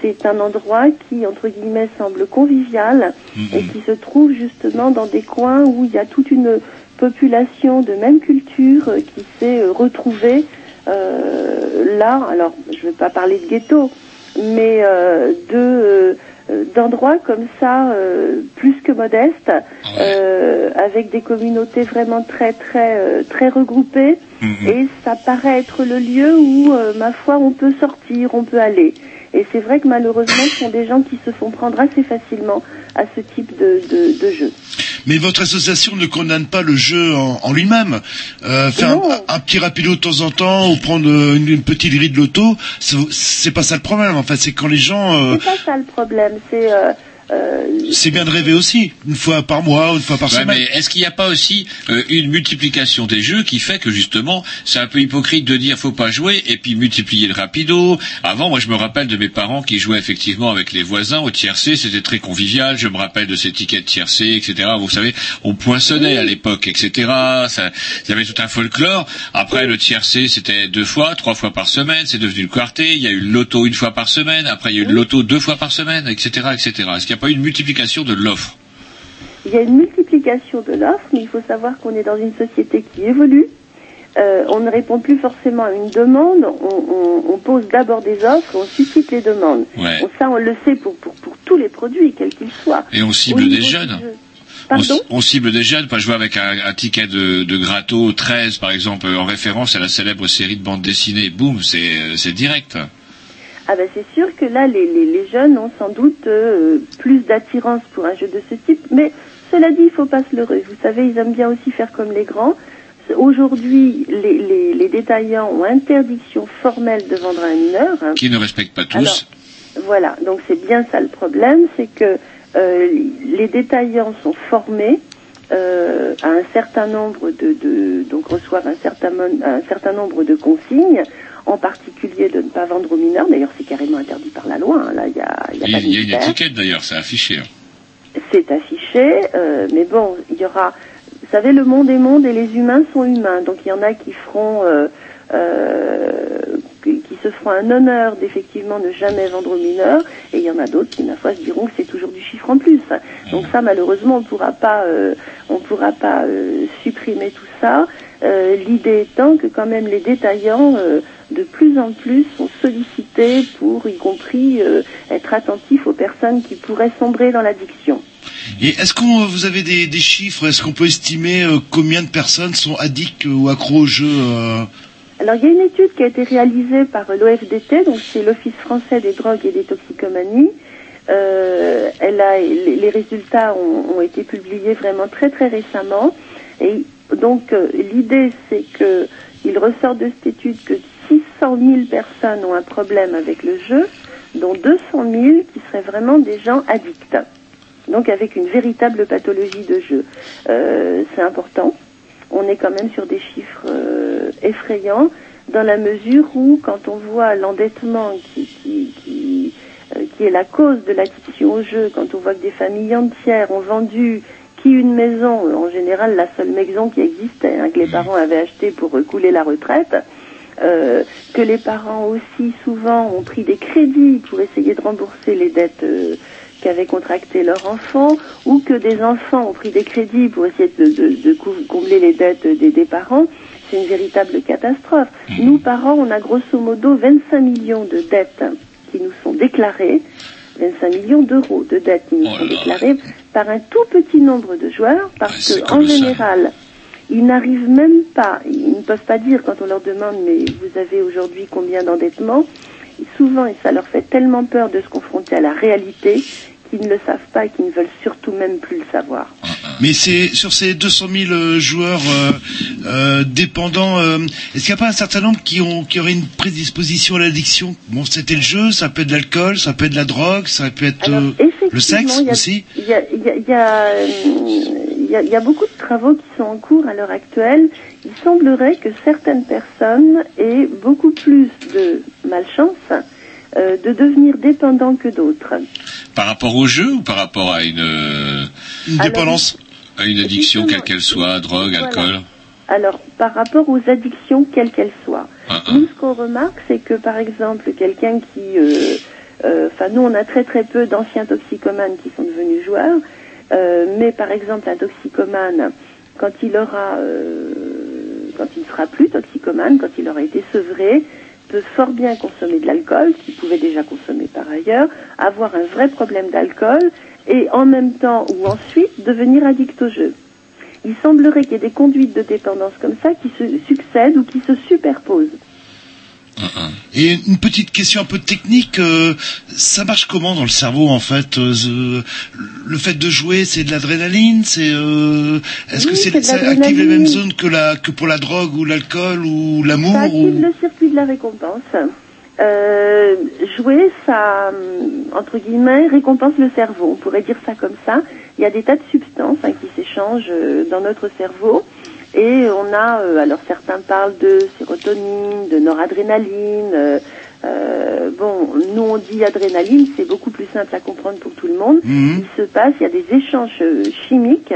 c'est un endroit qui, entre guillemets, semble convivial et qui se trouve justement dans des coins où il y a toute une population de même culture euh, qui s'est euh, retrouvée euh, là. Alors, je ne vais pas parler de ghetto, mais euh, de euh, d'endroits comme ça, euh, plus que modestes, euh, avec des communautés vraiment très très très regroupées. Et ça paraît être le lieu où, euh, ma foi, on peut sortir, on peut aller. Et c'est vrai que malheureusement, ce sont des gens qui se font prendre assez facilement à ce type de, de, de jeu. Mais votre association ne condamne pas le jeu en, en lui-même. Euh, faire un, un petit rapido de temps en temps ou prendre une, une petite grille de loto, c'est- pas ça le problème. En fait, c'est quand les gens, euh, C'est pas ça le problème. C'est euh, c'est bien de rêver aussi, une fois par mois, une fois par Ouais, semaine. mais est-ce qu'il n'y a pas aussi euh, une multiplication des jeux qui fait que justement c'est un peu hypocrite de dire faut pas jouer et puis multiplier le rapido. Avant, moi je me rappelle de mes parents qui jouaient effectivement avec les voisins au tiercé, c'était très convivial. Je me rappelle de ces tickets de tiercé, etc. Vous savez, on poinçonnait à l'époque, etc. Ça, il y avait tout un folklore. Après le tiercé, c'était deux fois, trois fois par semaine. C'est devenu le quartet. Il y a eu le loto une fois par semaine. Après il y a eu le loto deux fois par semaine, etc., etc. Est-ce qu'il pas eu une multiplication de l'offre Il y a une multiplication de l'offre, mais il faut savoir qu'on est dans une société qui évolue. Euh, on ne répond plus forcément à une demande, on, on- on pose d'abord des offres et on suscite les demandes. Ouais. Ça, on le sait pour, pour, pour tous les produits, quels qu'ils soient. Et on cible des jeunes. jeu. On, cible des jeunes, pas jouer avec un, un ticket de, de Gratto 13 par exemple, en référence à la célèbre série de bande dessinée. Boum, c'est euh, c'est direct. Ah ben c'est sûr que là, les, les, les jeunes ont sans doute euh, plus d'attirance pour un jeu de ce type, mais cela dit, il faut pas se leurrer. Vous savez, ils aiment bien aussi faire comme les grands. Aujourd'hui, les, les, les détaillants ont interdiction formelle de vendre à un mineur. hein. Qui ne respectent pas tous. Alors, voilà, donc c'est bien ça le problème, c'est que euh, les détaillants sont formés euh, à un certain nombre de, de donc reçoivent un certain un certain nombre de consignes, en particulier de ne pas vendre aux mineurs. D'ailleurs, c'est carrément interdit par la loi. hein. Là, il y a, il y a Il, pas de il y a une étiquette d'ailleurs, c'est affiché. hein. c'est affiché, euh, mais bon, il y aura, vous savez, le monde est monde et les humains sont humains, donc il y en a qui feront, euh, euh, qui, qui se feront un honneur d'effectivement ne jamais vendre aux mineurs, et il y en a d'autres qui, ma foi, se diront que c'est toujours du chiffre en plus. Donc ça, malheureusement, on pourra pas, on pourra pas supprimer tout ça. L'idée étant que quand même les détaillants de plus en plus sont sollicités pour, y compris, euh, être attentifs aux personnes qui pourraient sombrer dans l'addiction. Et est-ce qu'on vous avez des, des chiffres Est-ce qu'on peut estimer euh, combien de personnes sont addicts ou accros au jeu euh, Alors il y a une étude qui a été réalisée par l'OFDT, donc c'est l'Office français des drogues et des toxicomanies. Euh, elle a, les, les résultats ont, ont été publiés vraiment très très récemment. Et donc euh, l'idée c'est que il ressort de cette étude que 600 000 personnes ont un problème avec le jeu, dont 200 000 qui seraient vraiment des gens addicts. Donc avec une véritable pathologie de jeu. Euh, c'est important. On est quand même sur des chiffres euh, effrayants dans la mesure où quand on voit l'endettement qui, qui, qui, euh, qui est la cause de l'addiction au jeu, quand on voit que des familles entières ont vendu qui une maison, en général la seule maison qui existait, hein, que les parents avaient acheté pour couler la retraite, euh, que les parents aussi souvent ont pris des crédits pour essayer de rembourser les dettes euh, qu'avaient contractées leurs enfants, ou que des enfants ont pris des crédits pour essayer de, de- de cou- combler les dettes des, des parents, c'est une véritable catastrophe. Nous, parents, on a grosso modo 25 millions de dettes qui nous sont déclarées, 25 millions d'euros de dettes qui nous sont déclarées par un tout petit nombre de joueurs, parce que en général, ils n'arrivent même pas, ils ne peuvent pas dire quand on leur demande mais vous avez aujourd'hui combien d'endettement, souvent et ça leur fait tellement peur de se confronter à la réalité qu'ils ne le savent pas et qu'ils ne veulent surtout même plus le savoir. Mais c'est sur ces 200 000 euh, joueurs euh, euh, dépendants, euh, est-ce qu'il n'y a pas un certain nombre qui ont qui auraient une prédisposition à l'addiction? Bon, c'était le jeu, ça peut être de l'alcool, ça peut être de la drogue, ça peut être euh, le sexe il y a- aussi. Il y a, il y a- il y a, euh, y a- il y a beaucoup de travaux qui sont en cours à l'heure actuelle. Il semblerait que certaines personnes aient beaucoup plus de malchance euh, de devenir dépendants que d'autres. Par rapport au jeu ou par rapport à une, euh, Une dépendance à une addiction quelle qu'elle soit, drogue, alcool Alors, par rapport aux addictions, quelles qu'elles soient, Ah, nous, ce qu'on remarque, c'est que, par exemple, quelqu'un qui... euh, euh, Enfin, nous, on a très très peu d'anciens toxicomanes qui sont devenus joueurs, mais par exemple, un toxicomane, quand il aura... euh, quand il ne sera plus toxicomane, quand il aura été sevré, peut fort bien consommer de l'alcool, qu'il pouvait déjà consommer par ailleurs, avoir un vrai problème d'alcool, et en même temps ou ensuite devenir addict au jeu. Il semblerait qu'il y ait des conduites de dépendance comme ça qui se succèdent ou qui se superposent. Et une petite question un peu technique, euh, ça marche comment dans le cerveau en fait euh, Le fait de jouer, c'est de l'adrénaline, c'est euh, est-ce que Oui, c'est ça active les mêmes zones que la que pour la drogue ou l'alcool ou l'amour Ça active ou... le circuit de la récompense. Euh, jouer, ça, hum, entre guillemets, récompense le cerveau. On pourrait dire ça comme ça. Il y a des tas de substances hein, qui s'échangent euh, dans notre cerveau. Et on a, euh, alors certains parlent de sérotonine, de noradrénaline. euh, euh, bon, nous on dit adrénaline, c'est beaucoup plus simple à comprendre pour tout le monde. Mhm. Il se passe, il y a des échanges euh, chimiques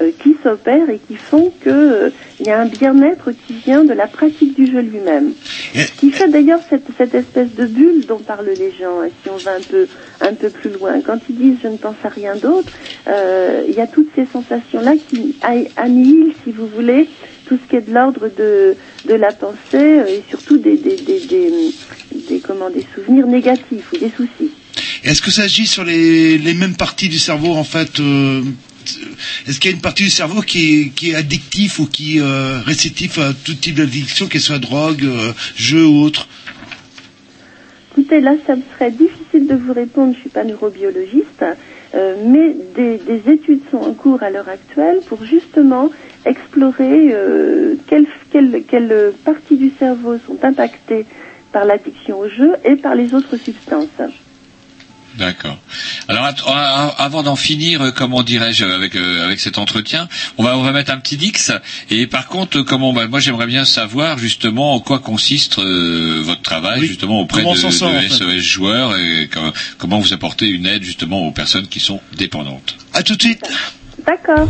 euh, qui s'opèrent et qui font que euh, il y a un bien-être qui vient de la pratique du jeu lui-même. Ce qui fait d'ailleurs cette, cette espèce de bulle dont parlent les gens, hein, si on va un peu, un peu plus loin. Quand ils disent je ne pense à rien d'autre, euh, il y a toutes ces sensations-là qui annihilent, si vous voulez, tout ce qui est de l'ordre de, de la pensée euh, et surtout des, des, des, des, des, comment, des souvenirs négatifs ou des soucis. Est-ce que ça agit sur les, les mêmes parties du cerveau en fait euh, Est-ce qu'il y a une partie du cerveau qui est, addictif ou qui est euh, réceptif à tout type d'addiction, qu'elle soit drogue, euh, jeu ou autre Écoutez, là, ça me serait difficile de vous répondre, je suis pas neurobiologiste, euh, mais des, des études sont en cours à l'heure actuelle pour justement explorer euh, quelles parties du cerveau sont impactées par l'addiction au jeu et par les autres substances. D'accord. Alors avant d'en finir, euh, comment dirais-je, avec euh, avec cet entretien, on va on va mettre un petit dix. Et par contre, euh, comment bah, moi j'aimerais bien savoir justement en quoi consiste euh, votre travail justement auprès comment de, sort, de en fait? SOS joueurs et co- comment vous apportez une aide justement aux personnes qui sont dépendantes? À tout de suite. D'accord.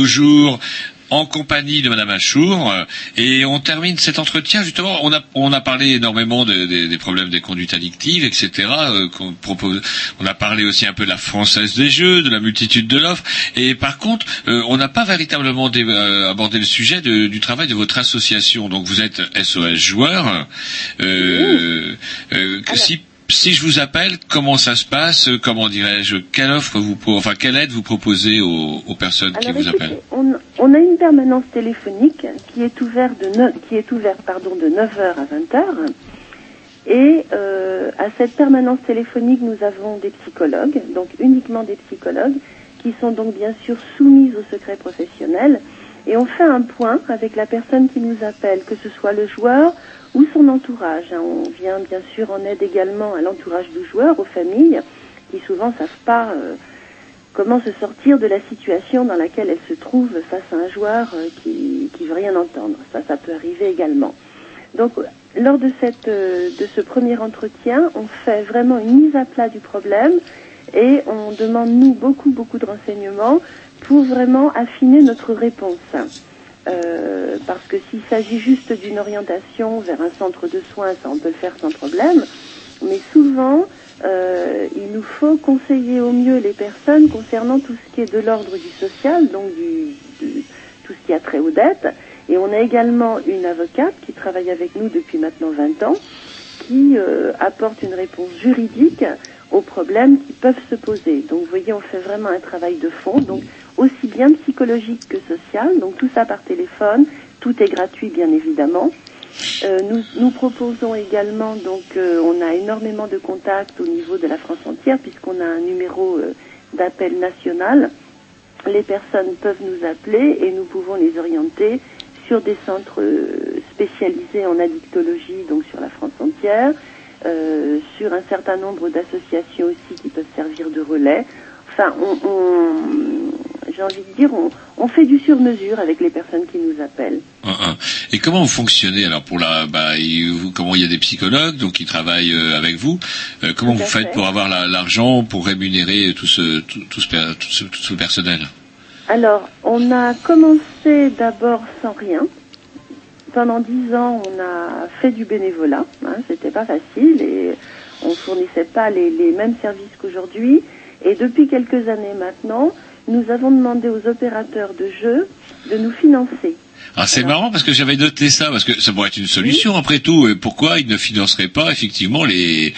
Toujours en compagnie de Madame Achour euh, et on termine cet entretien justement on a on a parlé énormément de- de- des problèmes des conduites addictives etc euh, qu'on propose on a parlé aussi un peu de la française des jeux de la multitude de l'offre et par contre euh, on n'a pas véritablement dé- euh, abordé le sujet de- du travail de votre association. Donc vous êtes SOS joueur euh, euh, que si si je vous appelle, comment ça se passe Euh, Comment dirais-je Quelle offre vous, enfin quelle aide vous proposez aux, aux personnes qui vous écoutez, appellent on, on a une permanence téléphonique qui est ouverte de, neuf- qui est ouverte, pardon, de 9h à 20h. Et euh, à cette permanence téléphonique, nous avons des psychologues, donc uniquement des psychologues, qui sont donc bien sûr soumises au secret professionnel. Et on fait un point avec la personne qui nous appelle, que ce soit le joueur ou son entourage. hein. On vient bien sûr en aide également à l'entourage du joueur, aux familles, qui souvent savent pas euh, comment se sortir de la situation dans laquelle elle se trouve face à un joueur euh, qui qui veut rien entendre. Ça, ça peut arriver également. Donc, lors de cette euh, de ce premier entretien, on fait vraiment une mise à plat du problème et on demande nous beaucoup beaucoup de renseignements pour vraiment affiner notre réponse. Euh, parce que s'il s'agit juste d'une orientation vers un centre de soins, ça on peut le faire sans problème. Mais souvent, euh, il nous faut conseiller au mieux les personnes concernant tout ce qui est de l'ordre du social, donc du, du- tout ce qui a trait aux dettes. Et on a également une avocate qui travaille avec nous depuis maintenant 20 ans, qui euh, apporte une réponse juridique aux problèmes qui peuvent se poser. Donc vous voyez, on fait vraiment un travail de fond, donc aussi bien psychologique que social, donc tout ça par téléphone, tout est gratuit bien évidemment. Euh, nous, proposons également, donc euh, on a énormément de contacts au niveau de la France entière puisqu'on a un numéro euh, d'appel national. Les personnes peuvent nous appeler et nous pouvons les orienter sur des centres spécialisés en addictologie, donc sur la France entière, sur un certain nombre d'associations aussi qui peuvent servir de relais. Enfin, on- j'ai envie de dire, on, on fait du sur-mesure avec les personnes qui nous appellent. Et comment vous fonctionnez alors pour la bah, il- vous- comment il y a des psychologues donc qui travaillent euh, avec vous Euh, comment vous faites fait. pour avoir la- l'argent pour rémunérer tout ce tout, tout ce, per- tout ce tout ce personnel? Alors, on a commencé d'abord sans rien. Pendant dix ans, on a fait du bénévolat. Hein, C'était pas facile et on fournissait pas les, les mêmes services qu'aujourd'hui. Et depuis quelques années maintenant, nous avons demandé aux opérateurs de jeux de nous financer. Ah, c'est marrant parce que j'avais noté ça parce que ça pourrait être une solution après tout. Et pourquoi ils ne financeraient pas effectivement les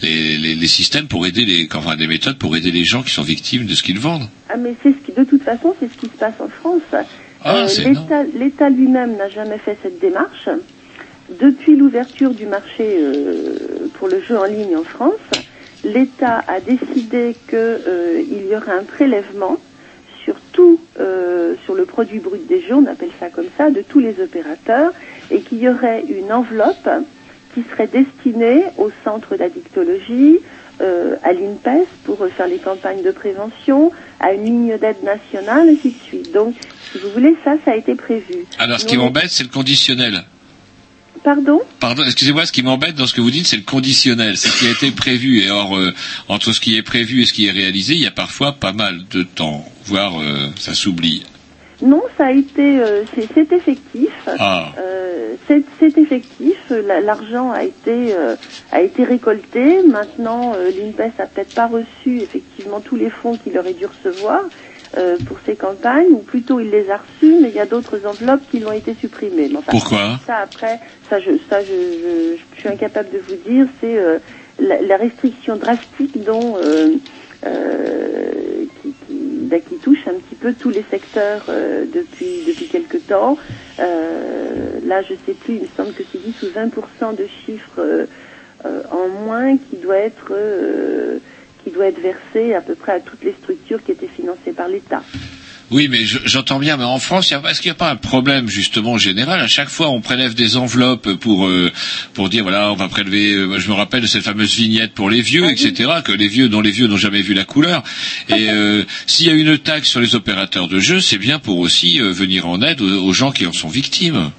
les, les, les systèmes pour aider les enfin des méthodes pour aider les gens qui sont victimes de ce qu'ils vendent? Ah, mais c'est ce qui, de toute façon, c'est ce qui se passe en France. Ah, c'est L'État, lui-même n'a jamais fait cette démarche. Depuis l'ouverture du marché euh, pour le jeu en ligne en France, l'État a décidé qu'il y aurait un prélèvement sur tout, euh, sur le produit brut des jeux, on appelle ça comme ça, de tous les opérateurs, et qu'il y aurait une enveloppe qui serait destinée au centre d'addictologie, euh, à l'INPES pour faire les campagnes de prévention, à une ligne d'aide nationale, ainsi de suite. Donc, si vous voulez, ça, ça a été prévu. Alors ce qui Nous, m'embête c'est le conditionnel. Pardon Pardon, excusez-moi, ce qui m'embête dans ce que vous dites, c'est le conditionnel, c'est ce qui a été prévu. Et or, euh, entre ce qui est prévu et ce qui est réalisé, il y a parfois pas mal de temps, voire euh, ça s'oublie. Non, ça a été, euh, c'est effectif. Ah. C'est effectif. La- L'argent a été a été récolté. Maintenant, l'INPES a peut-être pas reçu effectivement tous les fonds qu'il aurait dû recevoir euh, pour ces campagnes, ou plutôt il les a reçus, mais il y a d'autres enveloppes qui l'ont été supprimées. Mais enfin, Pourquoi? Ça après, ça je ça je, je, je suis incapable de vous dire. C'est euh, la, la restriction drastique dont euh, qui, qui, bah, qui touche un petit peu tous les secteurs depuis depuis quelque temps. Là, je sais plus, il me semble que c'est 10 ou 20% de chiffres en moins qui doit être qui doit être versé à peu près à toutes les structures qui étaient financées par l'État. Oui, mais je- j'entends bien, mais en France, est-ce qu'il n'y a pas un problème justement général? À chaque fois, on prélève des enveloppes pour euh, pour dire voilà, on va prélever. euh, je me rappelle de cette fameuse vignette pour les vieux, etc. Que les vieux, dont les vieux n'ont jamais vu la couleur. Et (laughs) euh, s'il y a une taxe sur les opérateurs de jeux, c'est bien pour aussi venir en aide aux, aux gens qui en sont victimes.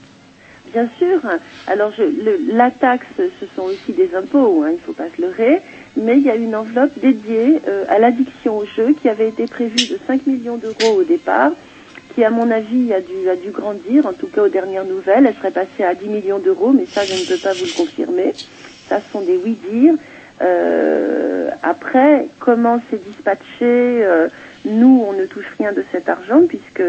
Bien sûr. Alors, je, le- la taxe, ce sont aussi des impôts, hein, il ne faut pas se leurrer. Mais il y a une enveloppe dédiée euh, à l'addiction au jeu qui avait été prévue de 5 millions d'euros au départ, qui, à mon avis, a dû, a dû grandir, en tout cas aux dernières nouvelles. Elle serait passée à 10 millions d'euros, mais ça, je ne peux pas vous le confirmer. Ça, ce sont des oui-dire. Euh, après, comment c'est dispatché euh, Nous, on ne touche rien de cet argent, puisque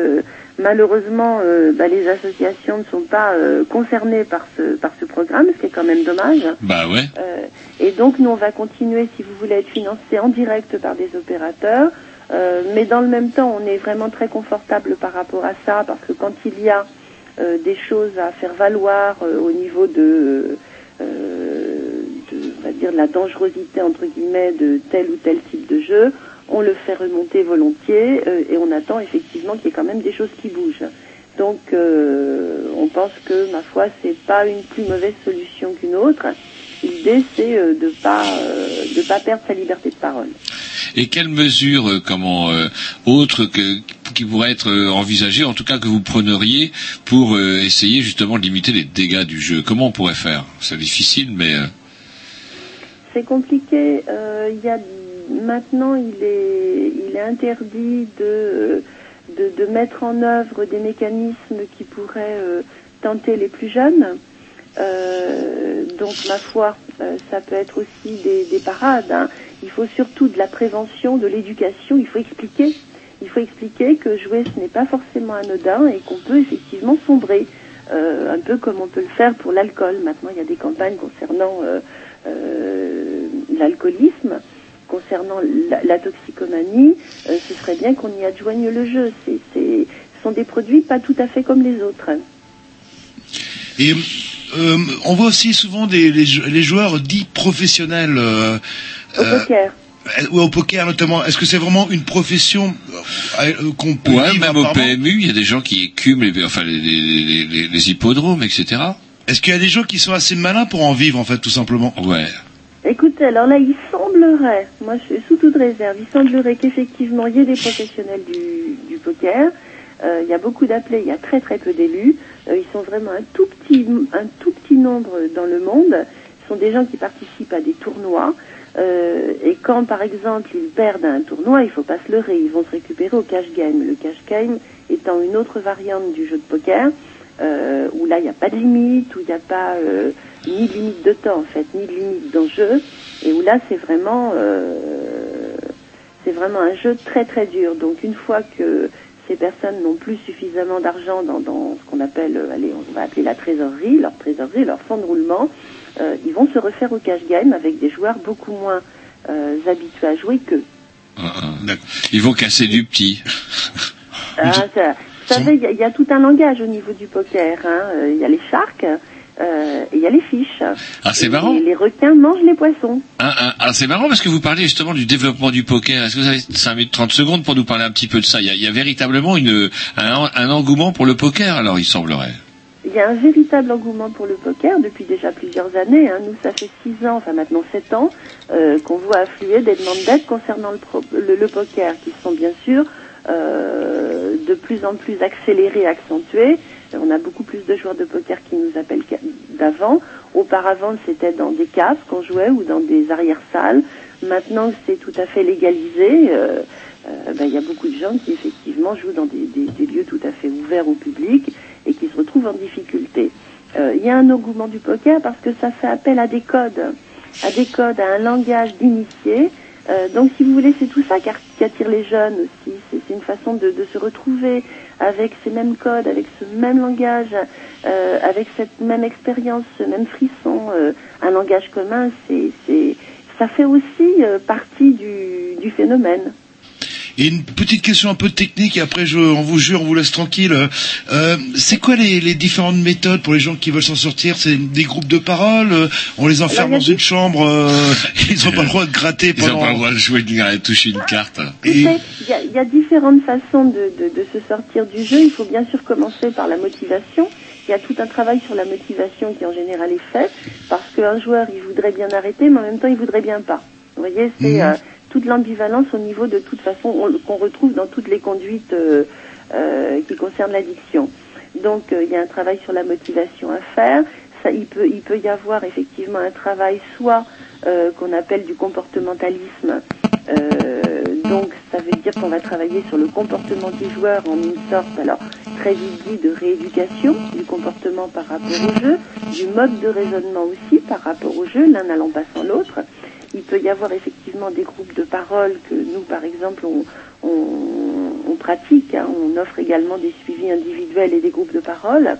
malheureusement, euh, bah, les associations ne sont pas euh, concernées par ce, par ce programme, ce qui est quand même dommage. Bah ouais. Euh, et donc nous on va continuer, si vous voulez, être financé en direct par des opérateurs. Euh, mais dans le même temps, on est vraiment très confortable par rapport à ça, parce que quand il y a euh, des choses à faire valoir euh, au niveau de, euh, de, on va dire, de la dangerosité entre guillemets de tel ou tel type de jeu, on le fait remonter volontiers euh, et on attend effectivement qu'il y ait quand même des choses qui bougent. Donc euh, on pense que ma foi c'est pas une plus mauvaise solution qu'une autre. L'idée c'est euh, de pas de pas perdre sa liberté de parole. Et quelles mesures, comment autres que qui pourraient être envisagées, en tout cas que vous preniez pour essayer justement de limiter les dégâts du jeu? Comment on pourrait faire? C'est difficile, mais C'est compliqué. Il y a maintenant il est il est interdit de mettre en œuvre des mécanismes qui pourraient euh, tenter les plus jeunes. Euh, donc ma foi, euh, ça peut être aussi des, des parades. hein. Il faut surtout de la prévention, de l'éducation. Il faut expliquer. Il faut expliquer que jouer ce n'est pas forcément anodin et qu'on peut effectivement sombrer, un peu comme on peut le faire pour l'alcool. Maintenant, il y a des campagnes concernant l'alcoolisme, concernant la, la toxicomanie. Euh, ce serait bien qu'on y adjoigne le jeu. C'est, c'est, ce sont des produits pas tout à fait comme les autres. Et euh, on voit aussi souvent des, les, jou- les joueurs dits professionnels. Euh, Au poker. ou au poker notamment. Est-ce que c'est vraiment une profession qu'on peut ouais, vivre même au PMU, il y a des gens qui écument les, enfin les, les, les, les- les hippodromes, etc. Est-ce qu'il y a des gens qui sont assez malins pour en vivre en fait tout simplement? Ouais. Écoutez, alors là, il semblerait, moi je suis sous toute réserve, il semblerait qu'effectivement il y ait des professionnels du, du poker. Euh, il y a beaucoup d'appelés, il y a très très peu d'élus. Euh, ils sont vraiment un tout petit, un tout petit nombre dans le monde. Ce sont des gens qui participent à des tournois. Euh, et quand par exemple ils perdent un tournoi, il faut pas se leurrer, ils vont se récupérer au cash game. Le cash game étant une autre variante du jeu de poker, euh, où là il n'y a pas de limite, où il n'y a pas euh, ni limite de temps en fait, ni limite d'enjeu, et où là c'est vraiment euh, c'est vraiment un jeu très très dur. Donc une fois que ces personnes n'ont plus suffisamment d'argent dans, dans ce qu'on appelle, euh, allez, on va appeler la trésorerie, leur trésorerie, leur fonds de roulement, euh, ils vont se refaire au cash game avec des joueurs beaucoup moins euh, habitués à jouer qu'eux. Ils vont casser du petit. Ah, ça- vous savez, il y, a- il y a tout un langage au niveau du poker. hein. Il y a les sharks euh, il y a les fiches. Ah, c'est marrant. Les, les requins mangent les poissons. Ah, ah, ah, c'est marrant parce que vous parlez justement du développement du poker. Est-ce que vous avez 5 minutes 30 secondes pour nous parler un petit peu de ça? Il y, a, il y a véritablement une, un, un engouement pour le poker, alors il semblerait. Il y a un véritable engouement pour le poker depuis déjà plusieurs années. hein. Nous, ça fait six ans, enfin maintenant sept ans, euh, qu'on voit affluer des demandes d'aide concernant le, pro- le- le poker, qui sont bien sûr euh, de plus en plus accélérées accentuées. On a beaucoup plus de joueurs de poker qui nous appellent d'avant. Auparavant, c'était dans des caves qu'on jouait ou dans des arrière-salles. Maintenant, c'est tout à fait légalisé. euh, euh, ben, il y a beaucoup de gens qui effectivement jouent dans des, lieux tout à fait ouverts au public et qui se retrouvent en difficulté. Euh, Il y a un engouement du poker parce que ça fait appel à des codes, à des codes, à un langage d'initié. Donc, si vous voulez, c'est tout ça qui attire les jeunes aussi. C'est une façon de se retrouver avec ces mêmes codes, avec ce même langage, euh, avec cette même expérience, ce même frisson, euh, un langage commun. C'est, c'est, ça fait aussi euh, partie du, du phénomène. Et une petite question un peu technique, et après, je, on vous jure, on vous laisse tranquille. Euh, c'est quoi les, les différentes méthodes pour les gens qui veulent s'en sortir? C'est des groupes de parole? Euh, On les enferme dans une chambre euh, (laughs) Ils n'ont pas le droit de gratter Ils n'ont pendant... pas le droit de jouer, de toucher une carte. Il y, a, il y a différentes façons de, de, de se sortir du jeu. Il faut bien sûr commencer par la motivation. Il y a tout un travail sur la motivation qui en général est fait parce qu'un joueur il voudrait bien arrêter, mais en même temps il voudrait bien pas. Vous voyez, c'est Mhm. Toute l'ambivalence au niveau de toute façon on- qu'on retrouve dans toutes les conduites euh, euh, qui concernent l'addiction. Donc euh, il y a un travail sur la motivation à faire. Ça, il peut, il peut y avoir effectivement un travail soit euh, qu'on appelle du comportementalisme, euh, donc ça veut dire qu'on va travailler sur le comportement du joueur en une sorte, alors très vite de rééducation du comportement par rapport au jeu, du mode de raisonnement aussi par rapport au jeu, l'un allant pas sans l'autre. Il peut y avoir effectivement des groupes de parole que nous, par exemple, on, pratique. hein. On offre également des suivis individuels et des groupes de parole.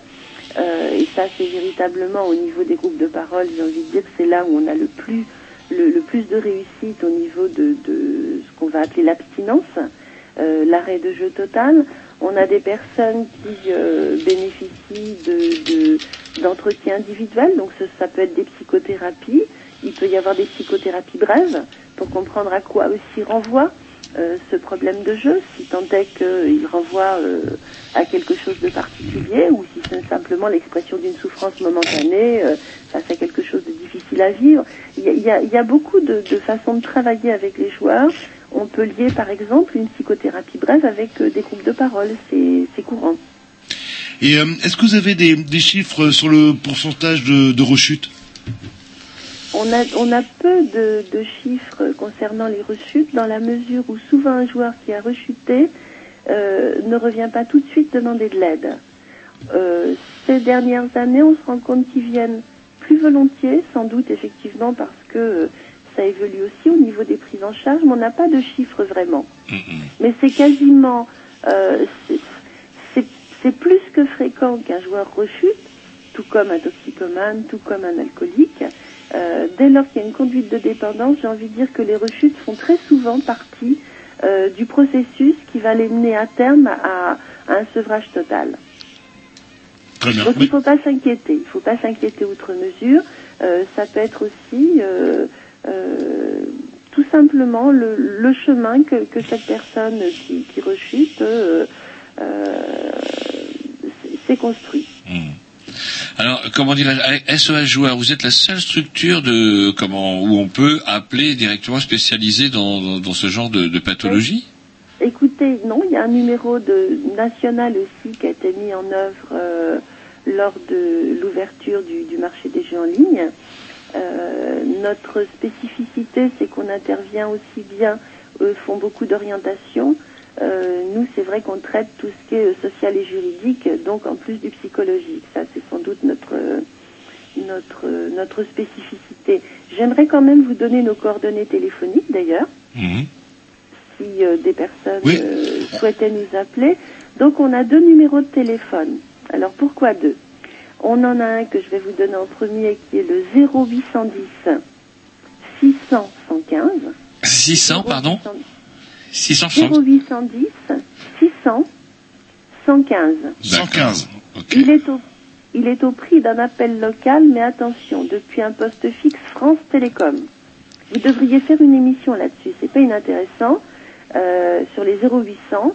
Euh, et ça, c'est véritablement au niveau des groupes de parole, j'ai envie de dire c'est là où on a le plus, le, plus de réussite au niveau de, ce qu'on va appeler l'abstinence, euh, l'arrêt de jeu total. On a des personnes qui euh, bénéficient de, de, d'entretiens individuels, donc ça peut être des psychothérapies. Il peut y avoir des psychothérapies brèves pour comprendre à quoi aussi renvoie euh, ce problème de jeu, si tant est qu'il renvoie euh, à quelque chose de particulier ou si c'est simplement l'expression d'une souffrance momentanée euh, face à quelque chose de difficile à vivre. Il y a, beaucoup de, façons de travailler avec les joueurs. On peut lier par exemple une psychothérapie brève avec des groupes de parole, c'est courant. Et est-ce que vous avez des, des chiffres sur le pourcentage de, de rechute On a, on a peu de, de chiffres concernant les rechutes dans la mesure où souvent un joueur qui a rechuté euh, ne revient pas tout de suite demander de l'aide. Euh, ces dernières années, on se rend compte qu'ils viennent plus volontiers, sans doute effectivement parce que euh, ça évolue aussi au niveau des prises en charge, mais on n'a pas de chiffres vraiment. Mais c'est quasiment, euh, c'est plus que fréquent qu'un joueur rechute, tout comme un toxicomane, tout comme un alcoolique. Euh, dès lors qu'il y a une conduite de dépendance, j'ai envie de dire que les rechutes font très souvent partie euh, du processus qui va les mener à terme à, à un sevrage total. Très bien. Donc il ne faut pas s'inquiéter, il ne faut pas s'inquiéter outre mesure. Euh, ça peut être aussi tout simplement le, le chemin que, que cette personne qui, qui rechute s'est- s'est construit. Alors, comment dire, SOS joueur, vous êtes la seule structure de comment où on peut appeler directement spécialisé dans, ce genre de, pathologie? Écoutez, non, il y a un numéro de national aussi qui a été mis en œuvre euh, lors de l'ouverture du, du marché des jeux en ligne. Euh, notre spécificité, c'est qu'on intervient aussi bien, eux font beaucoup d'orientation. Euh, nous, c'est vrai qu'on traite tout ce qui est social et juridique, donc en plus du psychologique. Ça, c'est sans doute notre notre notre spécificité. J'aimerais quand même vous donner nos coordonnées téléphoniques, d'ailleurs si euh, des personnes euh, souhaitaient nous appeler. Donc on a deux numéros de téléphone. Alors pourquoi deux? On en a un que je vais vous donner en premier qui est le 0810 600 115. 600, pardon 660 0810 600 115. 115. Il est au il est au prix d'un appel local, mais attention, depuis un poste fixe France Télécom. Vous devriez faire une émission là-dessus, c'est pas inintéressant. Euh, sur les 0800,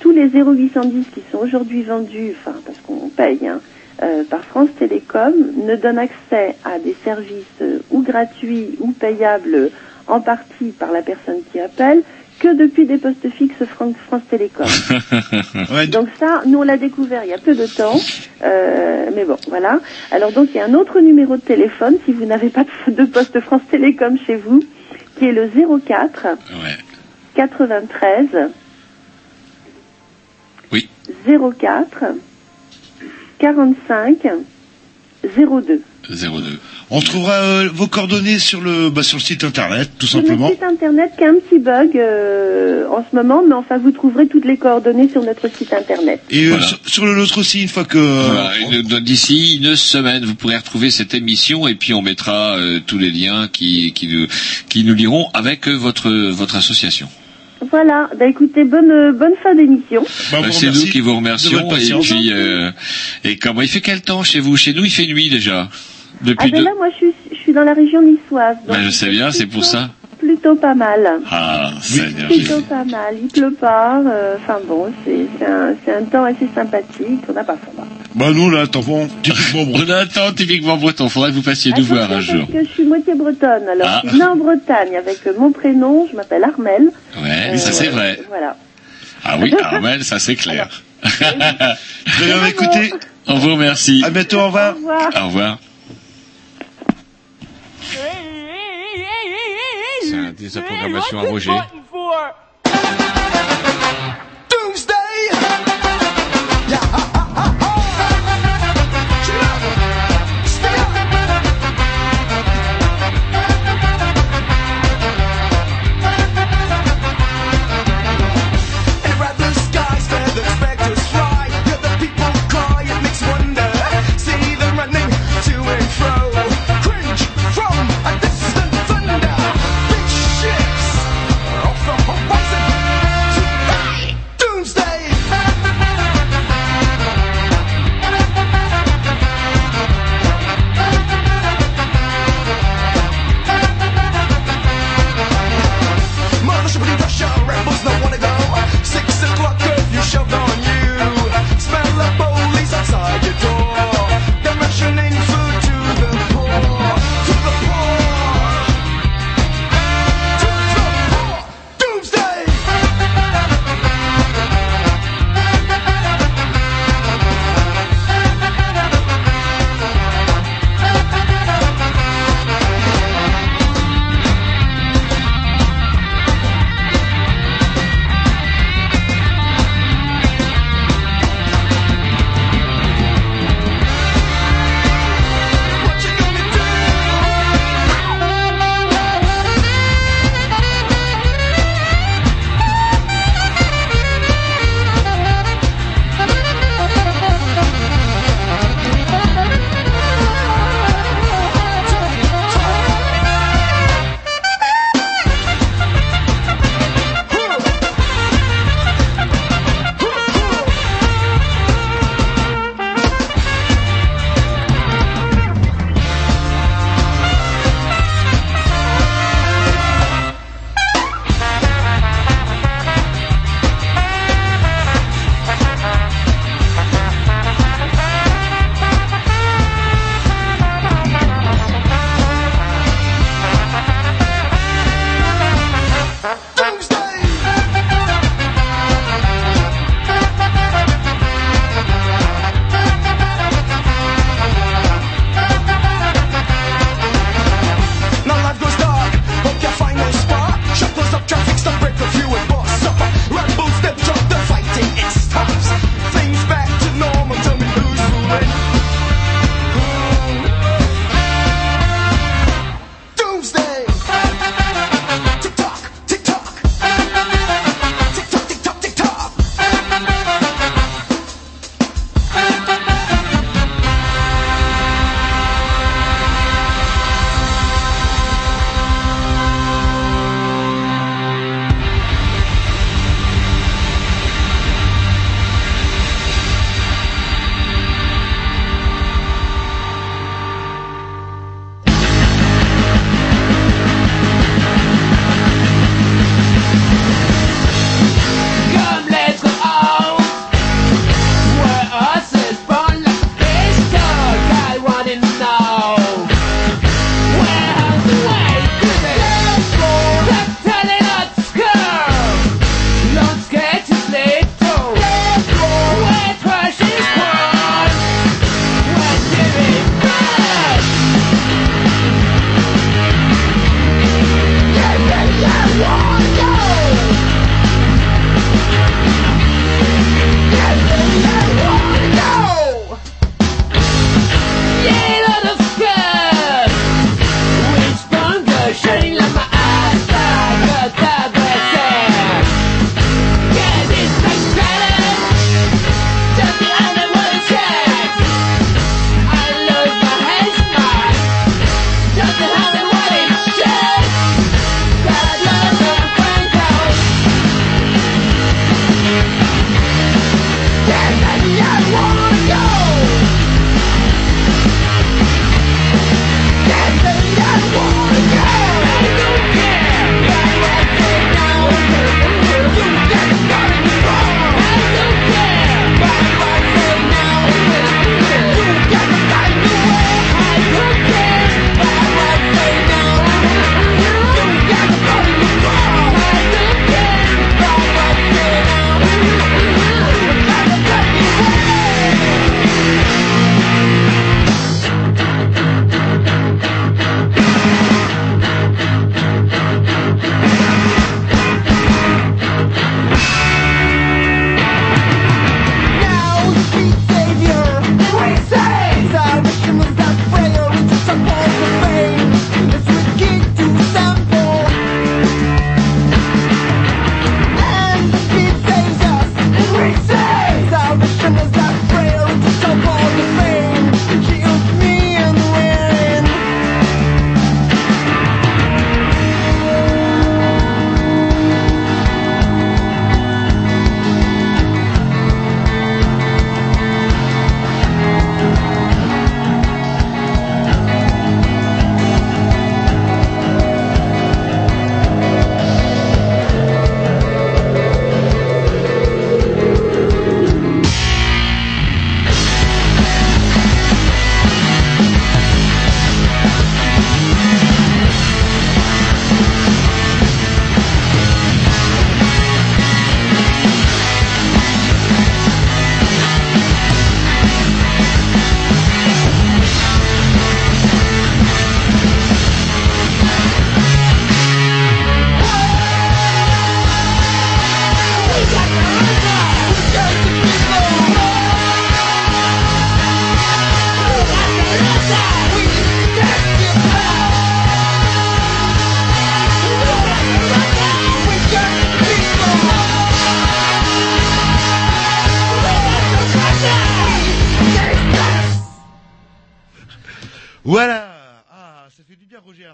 tous les 0810 qui sont aujourd'hui vendus, enfin parce qu'on paye, hein, euh, par France Télécom, ne donnent accès à des services euh, ou gratuits ou payables en partie par la personne qui appelle que depuis des postes fixes Fran- France Télécom. (laughs) Donc ça, nous on l'a découvert il y a peu de temps, Euh, mais bon, voilà. Alors donc il y a un autre numéro de téléphone si vous n'avez pas de, poste France Télécom chez vous, qui est le 04 93 Oui. 04 45 02. 02. On trouvera euh, vos coordonnées sur le bah, sur le site internet, tout Sur simplement. notre site internet qui a un petit bug euh, en ce moment, mais enfin vous trouverez toutes les coordonnées sur notre site internet. Et euh, sur, sur le nôtre aussi, une fois que Voilà, D'ici une semaine, vous pourrez retrouver cette émission et puis on mettra euh, tous les liens qui, qui, nous, qui nous liront avec votre, votre association. Voilà, bah écoutez, bonne bonne fin d'émission. Euh, C'est nous qui vous remercions. Et puis, euh, et comment il fait quel temps chez vous? Chez nous, il fait nuit déjà. Ah Depuis ben deux. là, moi je suis, je suis dans la région niçoise, donc Ben, je sais bien, c'est pour ça. plutôt pas mal. Ah, Seigneur Jésus. Plutôt pas mal, il pleut pas, euh, enfin bon, c'est c'est un, c'est un temps assez sympathique, on n'a pas froid. bah nous là, typiquement bon. (laughs) On a un temps typiquement breton. Faudrait que vous passiez nous voir un jour. Parce que je suis moitié bretonne, alors Ah. je suis née en Bretagne avec euh, mon prénom, je m'appelle Armel. Ouais, Euh, ça c'est vrai. Voilà. Ah oui, Armel, ça c'est clair. (laughs) (laughs) Très bien, écoutez, On vous remercie. à bientôt, au revoir. Au revoir. Au revoir. C'est un désaprogrammation à Roger. for? Voilà.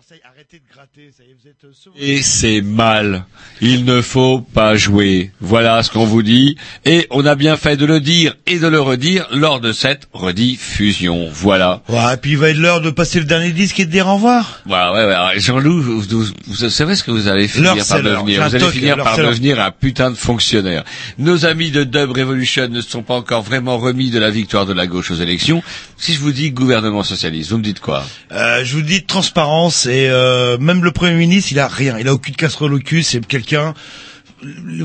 Bien, Roger. Alors, ça y est, arrêtez de gratter. Ça y est, vous êtes euh. Et c'est mal. Il ne faut pas jouer. Voilà ce qu'on vous dit. Et on a bien fait de le dire et de le redire lors de cette rediffusion. Voilà. Ouais, et puis il va être l'heure de passer le dernier disque et de dire au revoir. Ouais, ouais. Alors, Jean-Loup, vous, vous, vous savez ce que vous allez finir par devenir. Vous allez toc, finir par devenir un putain de fonctionnaire. Nos amis de Dub Revolution ne se sont pas encore vraiment remis de la victoire de la gauche aux élections. Si je vous dis gouvernement socialiste, vous me dites quoi? Euh, je vous dis transparence et euh, même le premier ministre, il a rien, il a aucune casserole au cul, c'est quelqu'un le-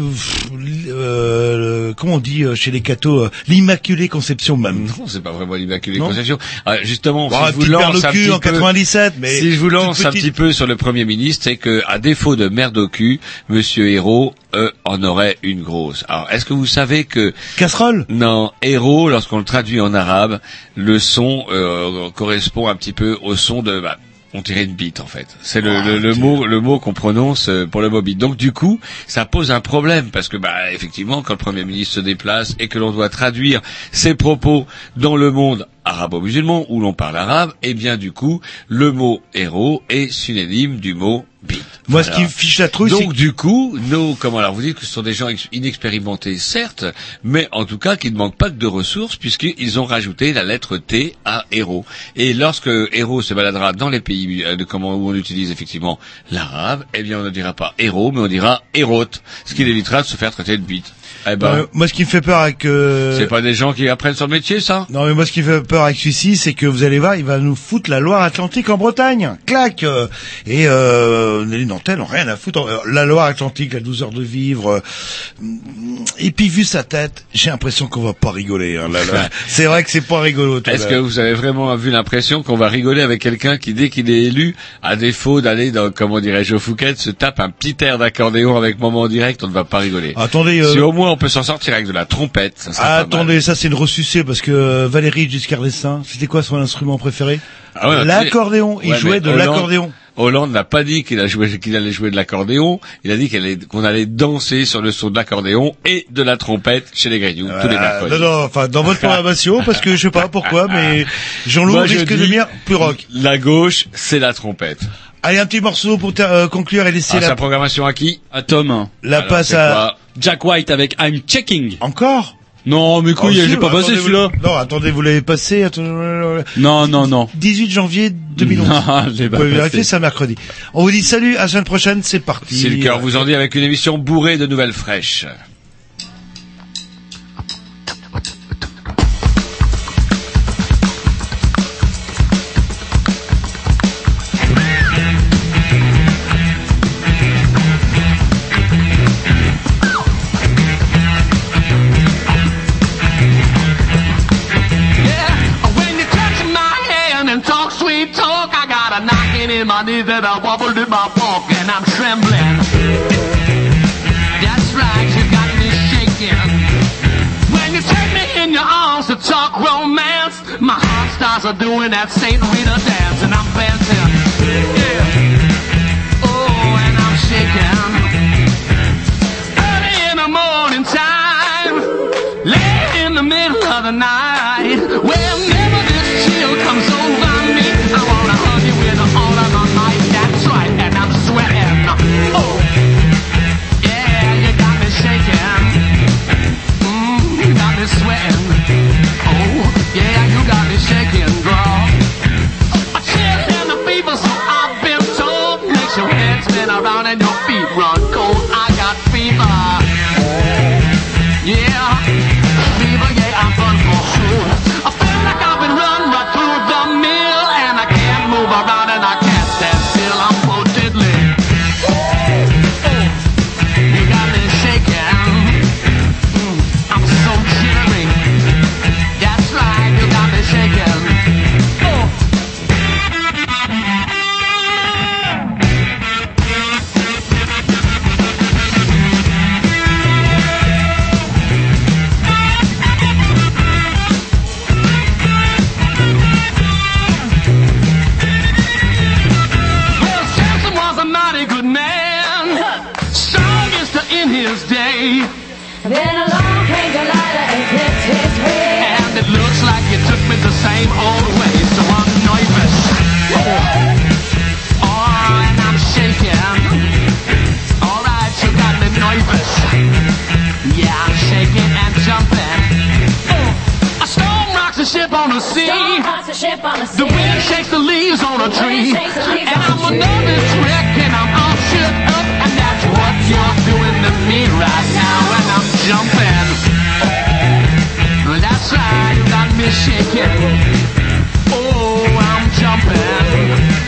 euh, le- comment on dit euh, chez les cathos, euh, l'immaculée conception même. Non, c'est pas vraiment l'immaculée conception. Ah, justement, Bon, si je vous lance un petit en peu- 97, mais si je vous lance un petit peu sur le premier ministre, c'est que à défaut de merde au cul, Monsieur Hérault euh, en aurait une grosse. Alors, est-ce que vous savez que casserole? Non, Hérault, lorsqu'on le traduit en arabe, le son euh, correspond un petit peu au son de bah, on dirait une bite en fait. C'est le, Ah, le, le mot le mot qu'on prononce euh, pour le mot bite. Donc du coup, ça pose un problème parce que bah effectivement, quand le premier ministre se déplace et que l'on doit traduire ses propos dans le monde arabo-musulman où l'on parle arabe, eh bien du coup, le mot héros est synonyme du mot bite. Moi, ce qui me fiche la trouille, Donc du coup, nos comment alors vous dites que ce sont des gens ex- inexpérimentés, certes, mais en tout cas qui ne manquent pas de ressources puisqu'ils ont rajouté la lettre T à héros. Et lorsque héros se baladera dans les pays euh, de comment où on utilise effectivement l'arabe, eh bien on ne dira pas héros, mais on dira hérote, ce qui l'évitera de se faire traiter de bite. Eh ben, moi, ce qui me fait peur avec euh, c'est pas des gens qui apprennent le métier, ça? Non, mais moi, ce qui fait peur avec celui-ci, c'est que vous allez voir, il va nous foutre la Loire-Atlantique en Bretagne. Clac euh, Et euh, les Nantais n'ont rien à foutre. La Loire-Atlantique, la 12 heures de vivre. euh, et puis, vu sa tête, j'ai l'impression qu'on va pas rigoler. Hein, (laughs) c'est vrai que c'est pas rigolo. Est-ce que vous avez vraiment vu l'impression qu'on va rigoler avec quelqu'un qui, dès qu'il est élu, à défaut d'aller dans, comment dirais-je, au Fouquet, se tape un petit air d'accordéon avec moment direct, on ne va pas rigoler. Attendez, euh, Si au moins on peut s'en sortir avec de la trompette, ça Ah, mal. attendez, ça c'est une ressucée parce que euh, Valérie Giscard d'Estaing, c'était quoi son instrument préféré Ah ouais, L'accordéon. Il Ouais, jouait de Hollande- l'accordéon. Hollande n'a pas dit qu'il allait jouer de l'accordéon. Il a dit qu'on allait danser sur le son de l'accordéon et de la trompette chez les Grignoux tous les Euh, mercredis. non, non, enfin, dans votre (laughs) programmation, parce que je sais pas pourquoi, mais Jean-Loup Moi, je risque de devenir plus rock. La gauche, c'est la trompette. Allez, un petit morceau pour euh, conclure et laisser Ah, la, sa programmation à qui À Tom. la Alors, passe c'est à... Jack White avec I'm Checking. Encore Non, mais couille, Oh, si, j'ai pas bah, passé celui-là. Non, attendez, vous l'avez passé. attendez, Non, non, non. 18 janvier 2011. (laughs) Non, je l'ai vous pas pouvez vérifier, c'est un mercredi. On vous dit salut, à la semaine prochaine, c'est parti. Si le cœur vous en dit avec une émission bourrée de nouvelles fraîches. In my knees and in my pocket and I'm trembling. That's right, you got me shaking. When you take me in your arms to talk romance, my heart starts a doing that Saint Rita dance, and I'm dancing. Yeah. Oh, and I'm shaking. Early in the morning time, late in the middle of the night, whenever same old ways, so nervous. Oh, and I'm shaking. Alright, you got me nervous. Yeah, I'm shaking and jumping. A storm rocks a ship on the sea. The wind shakes the leaves on a tree. And I'm a nervous wreck, and I'm all shook up. And that's what you're doing to me right now. And I'm jumping. me shaking. Oh, I'm jumping.